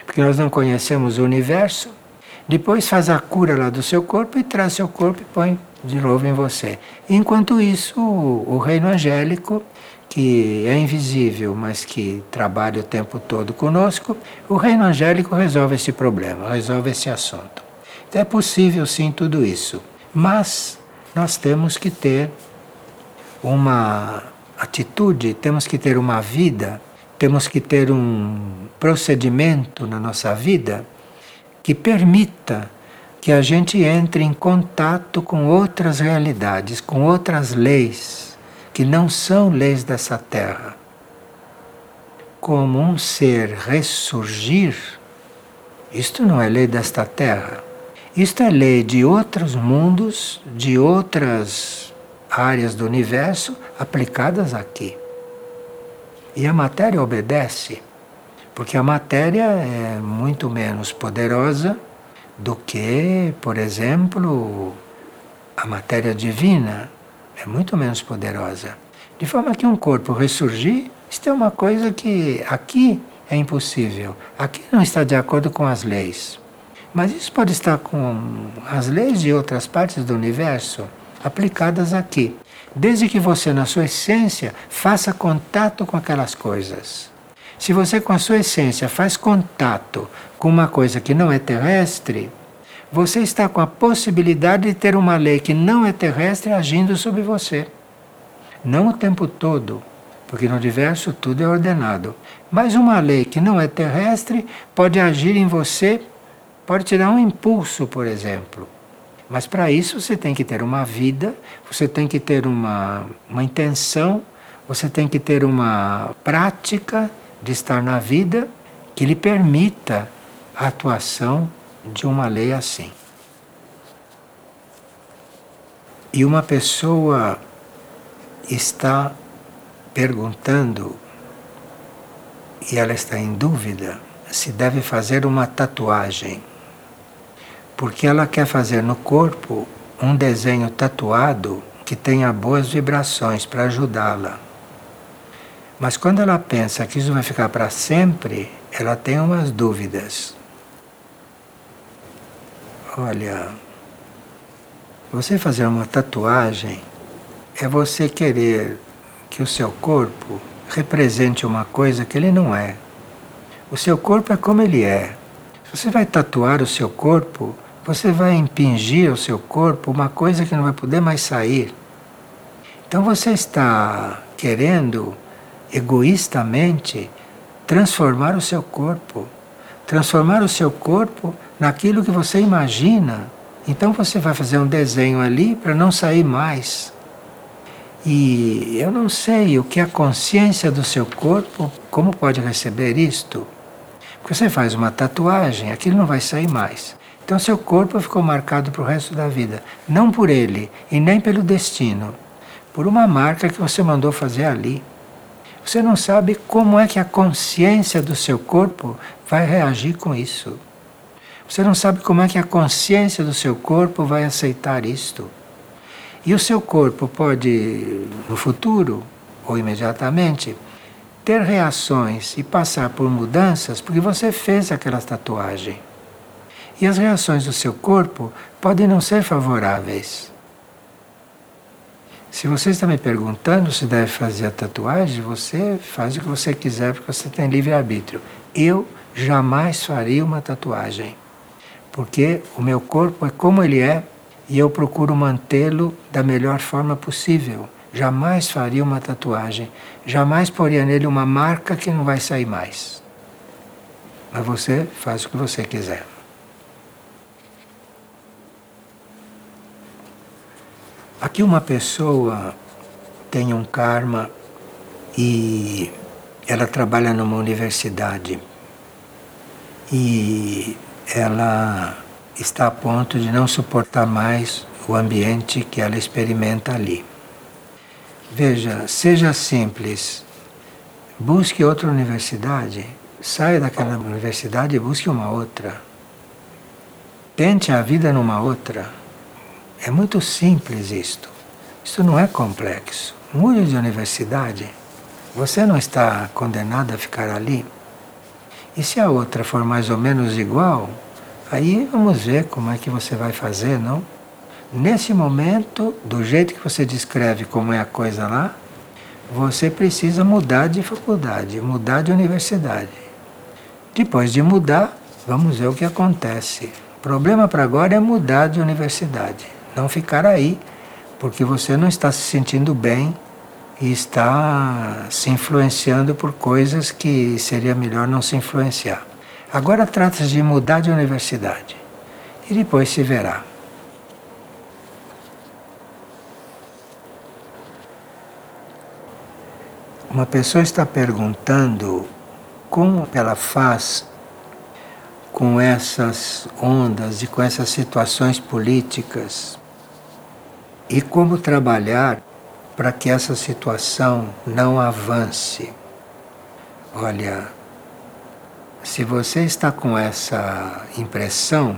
porque nós não conhecemos o universo. Depois faz a cura lá do seu corpo e traz seu corpo e põe de novo em você. Enquanto isso, o, o reino angélico que é invisível, mas que trabalha o tempo todo conosco, o reino angélico resolve esse problema, resolve esse assunto. Então é possível sim tudo isso, mas nós temos que ter uma atitude, temos que ter uma vida, temos que ter um procedimento na nossa vida que permita que a gente entre em contato com outras realidades, com outras leis que não são leis dessa terra. Como um ser ressurgir, isto não é lei desta terra. Isto é lei de outros mundos, de outras áreas do universo aplicadas aqui. E a matéria obedece, porque a matéria é muito menos poderosa do que, por exemplo, a matéria divina é muito menos poderosa. De forma que um corpo ressurgir, isto é uma coisa que aqui é impossível. Aqui não está de acordo com as leis. Mas isso pode estar com as leis de outras partes do universo aplicadas aqui. Desde que você, na sua essência, faça contato com aquelas coisas. Se você, com a sua essência, faz contato com uma coisa que não é terrestre, você está com a possibilidade de ter uma lei que não é terrestre agindo sobre você. Não o tempo todo, porque no universo tudo é ordenado. Mas uma lei que não é terrestre pode agir em você, pode te dar um impulso, por exemplo. Mas para isso você tem que ter uma vida, você tem que ter uma, uma intenção, você tem que ter uma prática de estar na vida que lhe permita a atuação de uma lei assim. E uma pessoa está perguntando, e ela está em dúvida, se deve fazer uma tatuagem, porque ela quer fazer no corpo um desenho tatuado que tenha boas vibrações para ajudá-la. Mas quando ela pensa que isso vai ficar para sempre, ela tem umas dúvidas. Olha, você fazer uma tatuagem é você querer que o seu corpo represente uma coisa que ele não é. O seu corpo é como ele é. Se você vai tatuar o seu corpo, você vai impingir ao seu corpo uma coisa que não vai poder mais sair. Então você está querendo egoístamente transformar o seu corpo, transformar o seu corpo naquilo que você imagina. Então você vai fazer um desenho ali para não sair mais. E eu não sei o que a consciência do seu corpo, como pode receber isto? Porque você faz uma tatuagem, aquilo não vai sair mais. Então seu corpo ficou marcado para o resto da vida. Não por ele e nem pelo destino, por uma marca que você mandou fazer ali. Você não sabe como é que a consciência do seu corpo vai reagir com isso. Você não sabe como é que a consciência do seu corpo vai aceitar isto. E o seu corpo pode, no futuro ou imediatamente, ter reações e passar por mudanças porque você fez aquela tatuagem. E as reações do seu corpo podem não ser favoráveis. Se você está me perguntando se deve fazer a tatuagem, você faz o que você quiser porque você tem livre-arbítrio. Eu jamais faria uma tatuagem, porque o meu corpo é como ele é e eu procuro mantê-lo da melhor forma possível. Jamais faria uma tatuagem, jamais poria nele uma marca que não vai sair mais. Mas você faz o que você quiser. Aqui uma pessoa tem um karma e ela trabalha numa universidade. E ela está a ponto de não suportar mais o ambiente que ela experimenta ali. Veja, seja simples. Busque outra universidade. Saia daquela universidade e busque uma outra. Tente a vida numa outra. É muito simples isto. Isso não é complexo. Mude de universidade. Você não está condenado a ficar ali. E se a outra for mais ou menos igual, Aí vamos ver como é que você vai fazer, não? Nesse momento, do jeito que você descreve como é a coisa lá, você precisa mudar de faculdade, mudar de universidade. Depois de mudar, vamos ver o que acontece. O problema para agora é mudar de universidade, não ficar aí, porque você não está se sentindo bem e está se influenciando por coisas que seria melhor não se influenciar. Agora trata-se de mudar de universidade. E depois se verá. Uma pessoa está perguntando como ela faz com essas ondas e com essas situações políticas e como trabalhar para que essa situação não avance. Olha, se você está com essa impressão,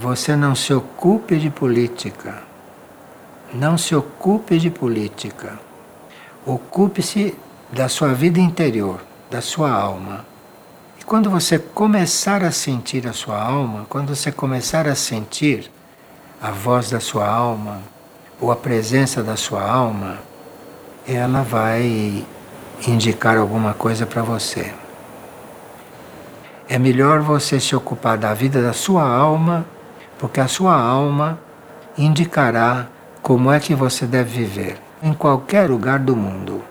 você não se ocupe de política. Não se ocupe de política. Ocupe-se da sua vida interior, da sua alma. E quando você começar a sentir a sua alma, quando você começar a sentir a voz da sua alma, ou a presença da sua alma, ela vai indicar alguma coisa para você. É melhor você se ocupar da vida da sua alma, porque a sua alma indicará como é que você deve viver em qualquer lugar do mundo.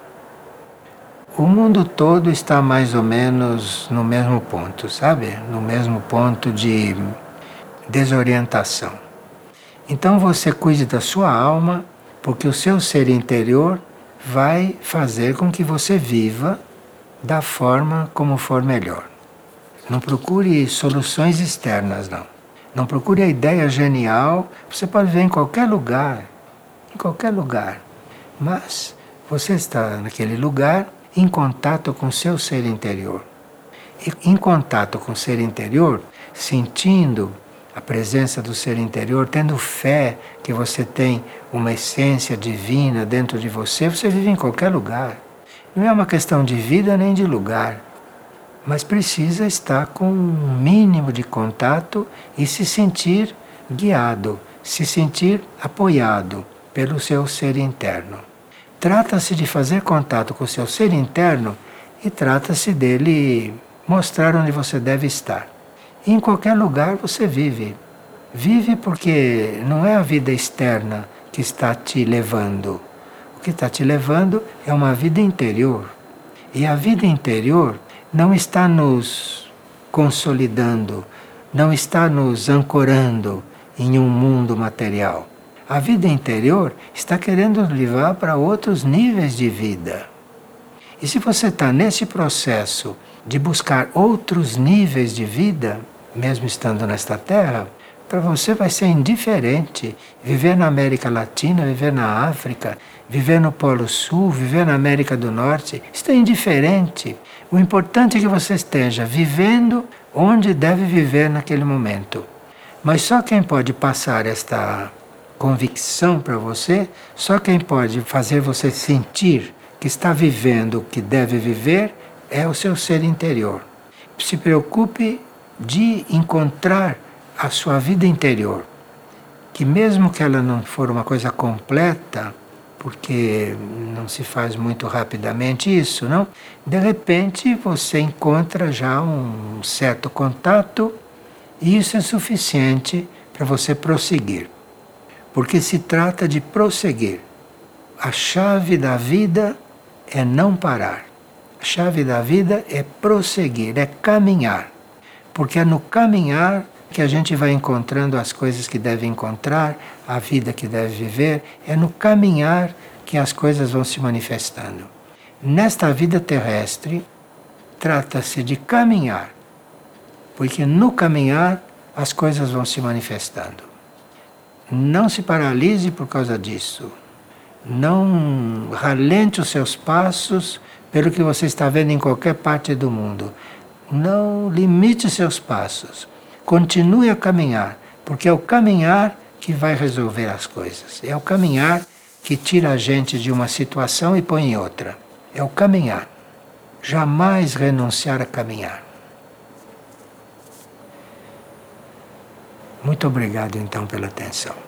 O mundo todo está mais ou menos no mesmo ponto, sabe? No mesmo ponto de desorientação. Então você cuide da sua alma, porque o seu ser interior vai fazer com que você viva da forma como for melhor. Não procure soluções externas, não. Não procure a ideia genial. Você pode ver em qualquer lugar, em qualquer lugar. Mas você está naquele lugar em contato com o seu ser interior. E em contato com o ser interior, sentindo a presença do ser interior, tendo fé que você tem uma essência divina dentro de você, você vive em qualquer lugar. Não é uma questão de vida nem de lugar, mas precisa estar com um mínimo de contato e se sentir guiado, se sentir apoiado pelo seu ser interno. Trata-se de fazer contato com o seu ser interno e trata-se dele mostrar onde você deve estar. Em qualquer lugar você vive. Vive porque não é a vida externa que está te levando. O que está te levando é uma vida interior. E a vida interior não está nos consolidando, não está nos ancorando em um mundo material. A vida interior está querendo nos levar para outros níveis de vida. E se você está nesse processo de buscar outros níveis de vida, mesmo estando nesta terra, para você vai ser indiferente viver na América Latina, viver na África, viver no Polo Sul, viver na América do Norte. Isso é indiferente. O importante é que você esteja vivendo onde deve viver naquele momento. Mas só quem pode passar esta convicção para você, só quem pode fazer você sentir que está vivendo o que deve viver é o seu ser interior. Se preocupe de encontrar a sua vida interior, que mesmo que ela não for uma coisa completa, porque não se faz muito rapidamente isso, não? De repente você encontra já um certo contato e isso é suficiente para você prosseguir porque se trata de prosseguir. A chave da vida é não parar. A chave da vida é prosseguir, é caminhar. Porque é no caminhar que a gente vai encontrando as coisas que deve encontrar, a vida que deve viver, é no caminhar que as coisas vão se manifestando. Nesta vida terrestre, trata-se de caminhar, porque no caminhar as coisas vão se manifestando. Não se paralise por causa disso. Não ralente os seus passos pelo que você está vendo em qualquer parte do mundo. Não limite seus passos. Continue a caminhar, porque é o caminhar que vai resolver as coisas. É o caminhar que tira a gente de uma situação e põe em outra. É o caminhar. Jamais renunciar a caminhar. Muito obrigado então pela atenção.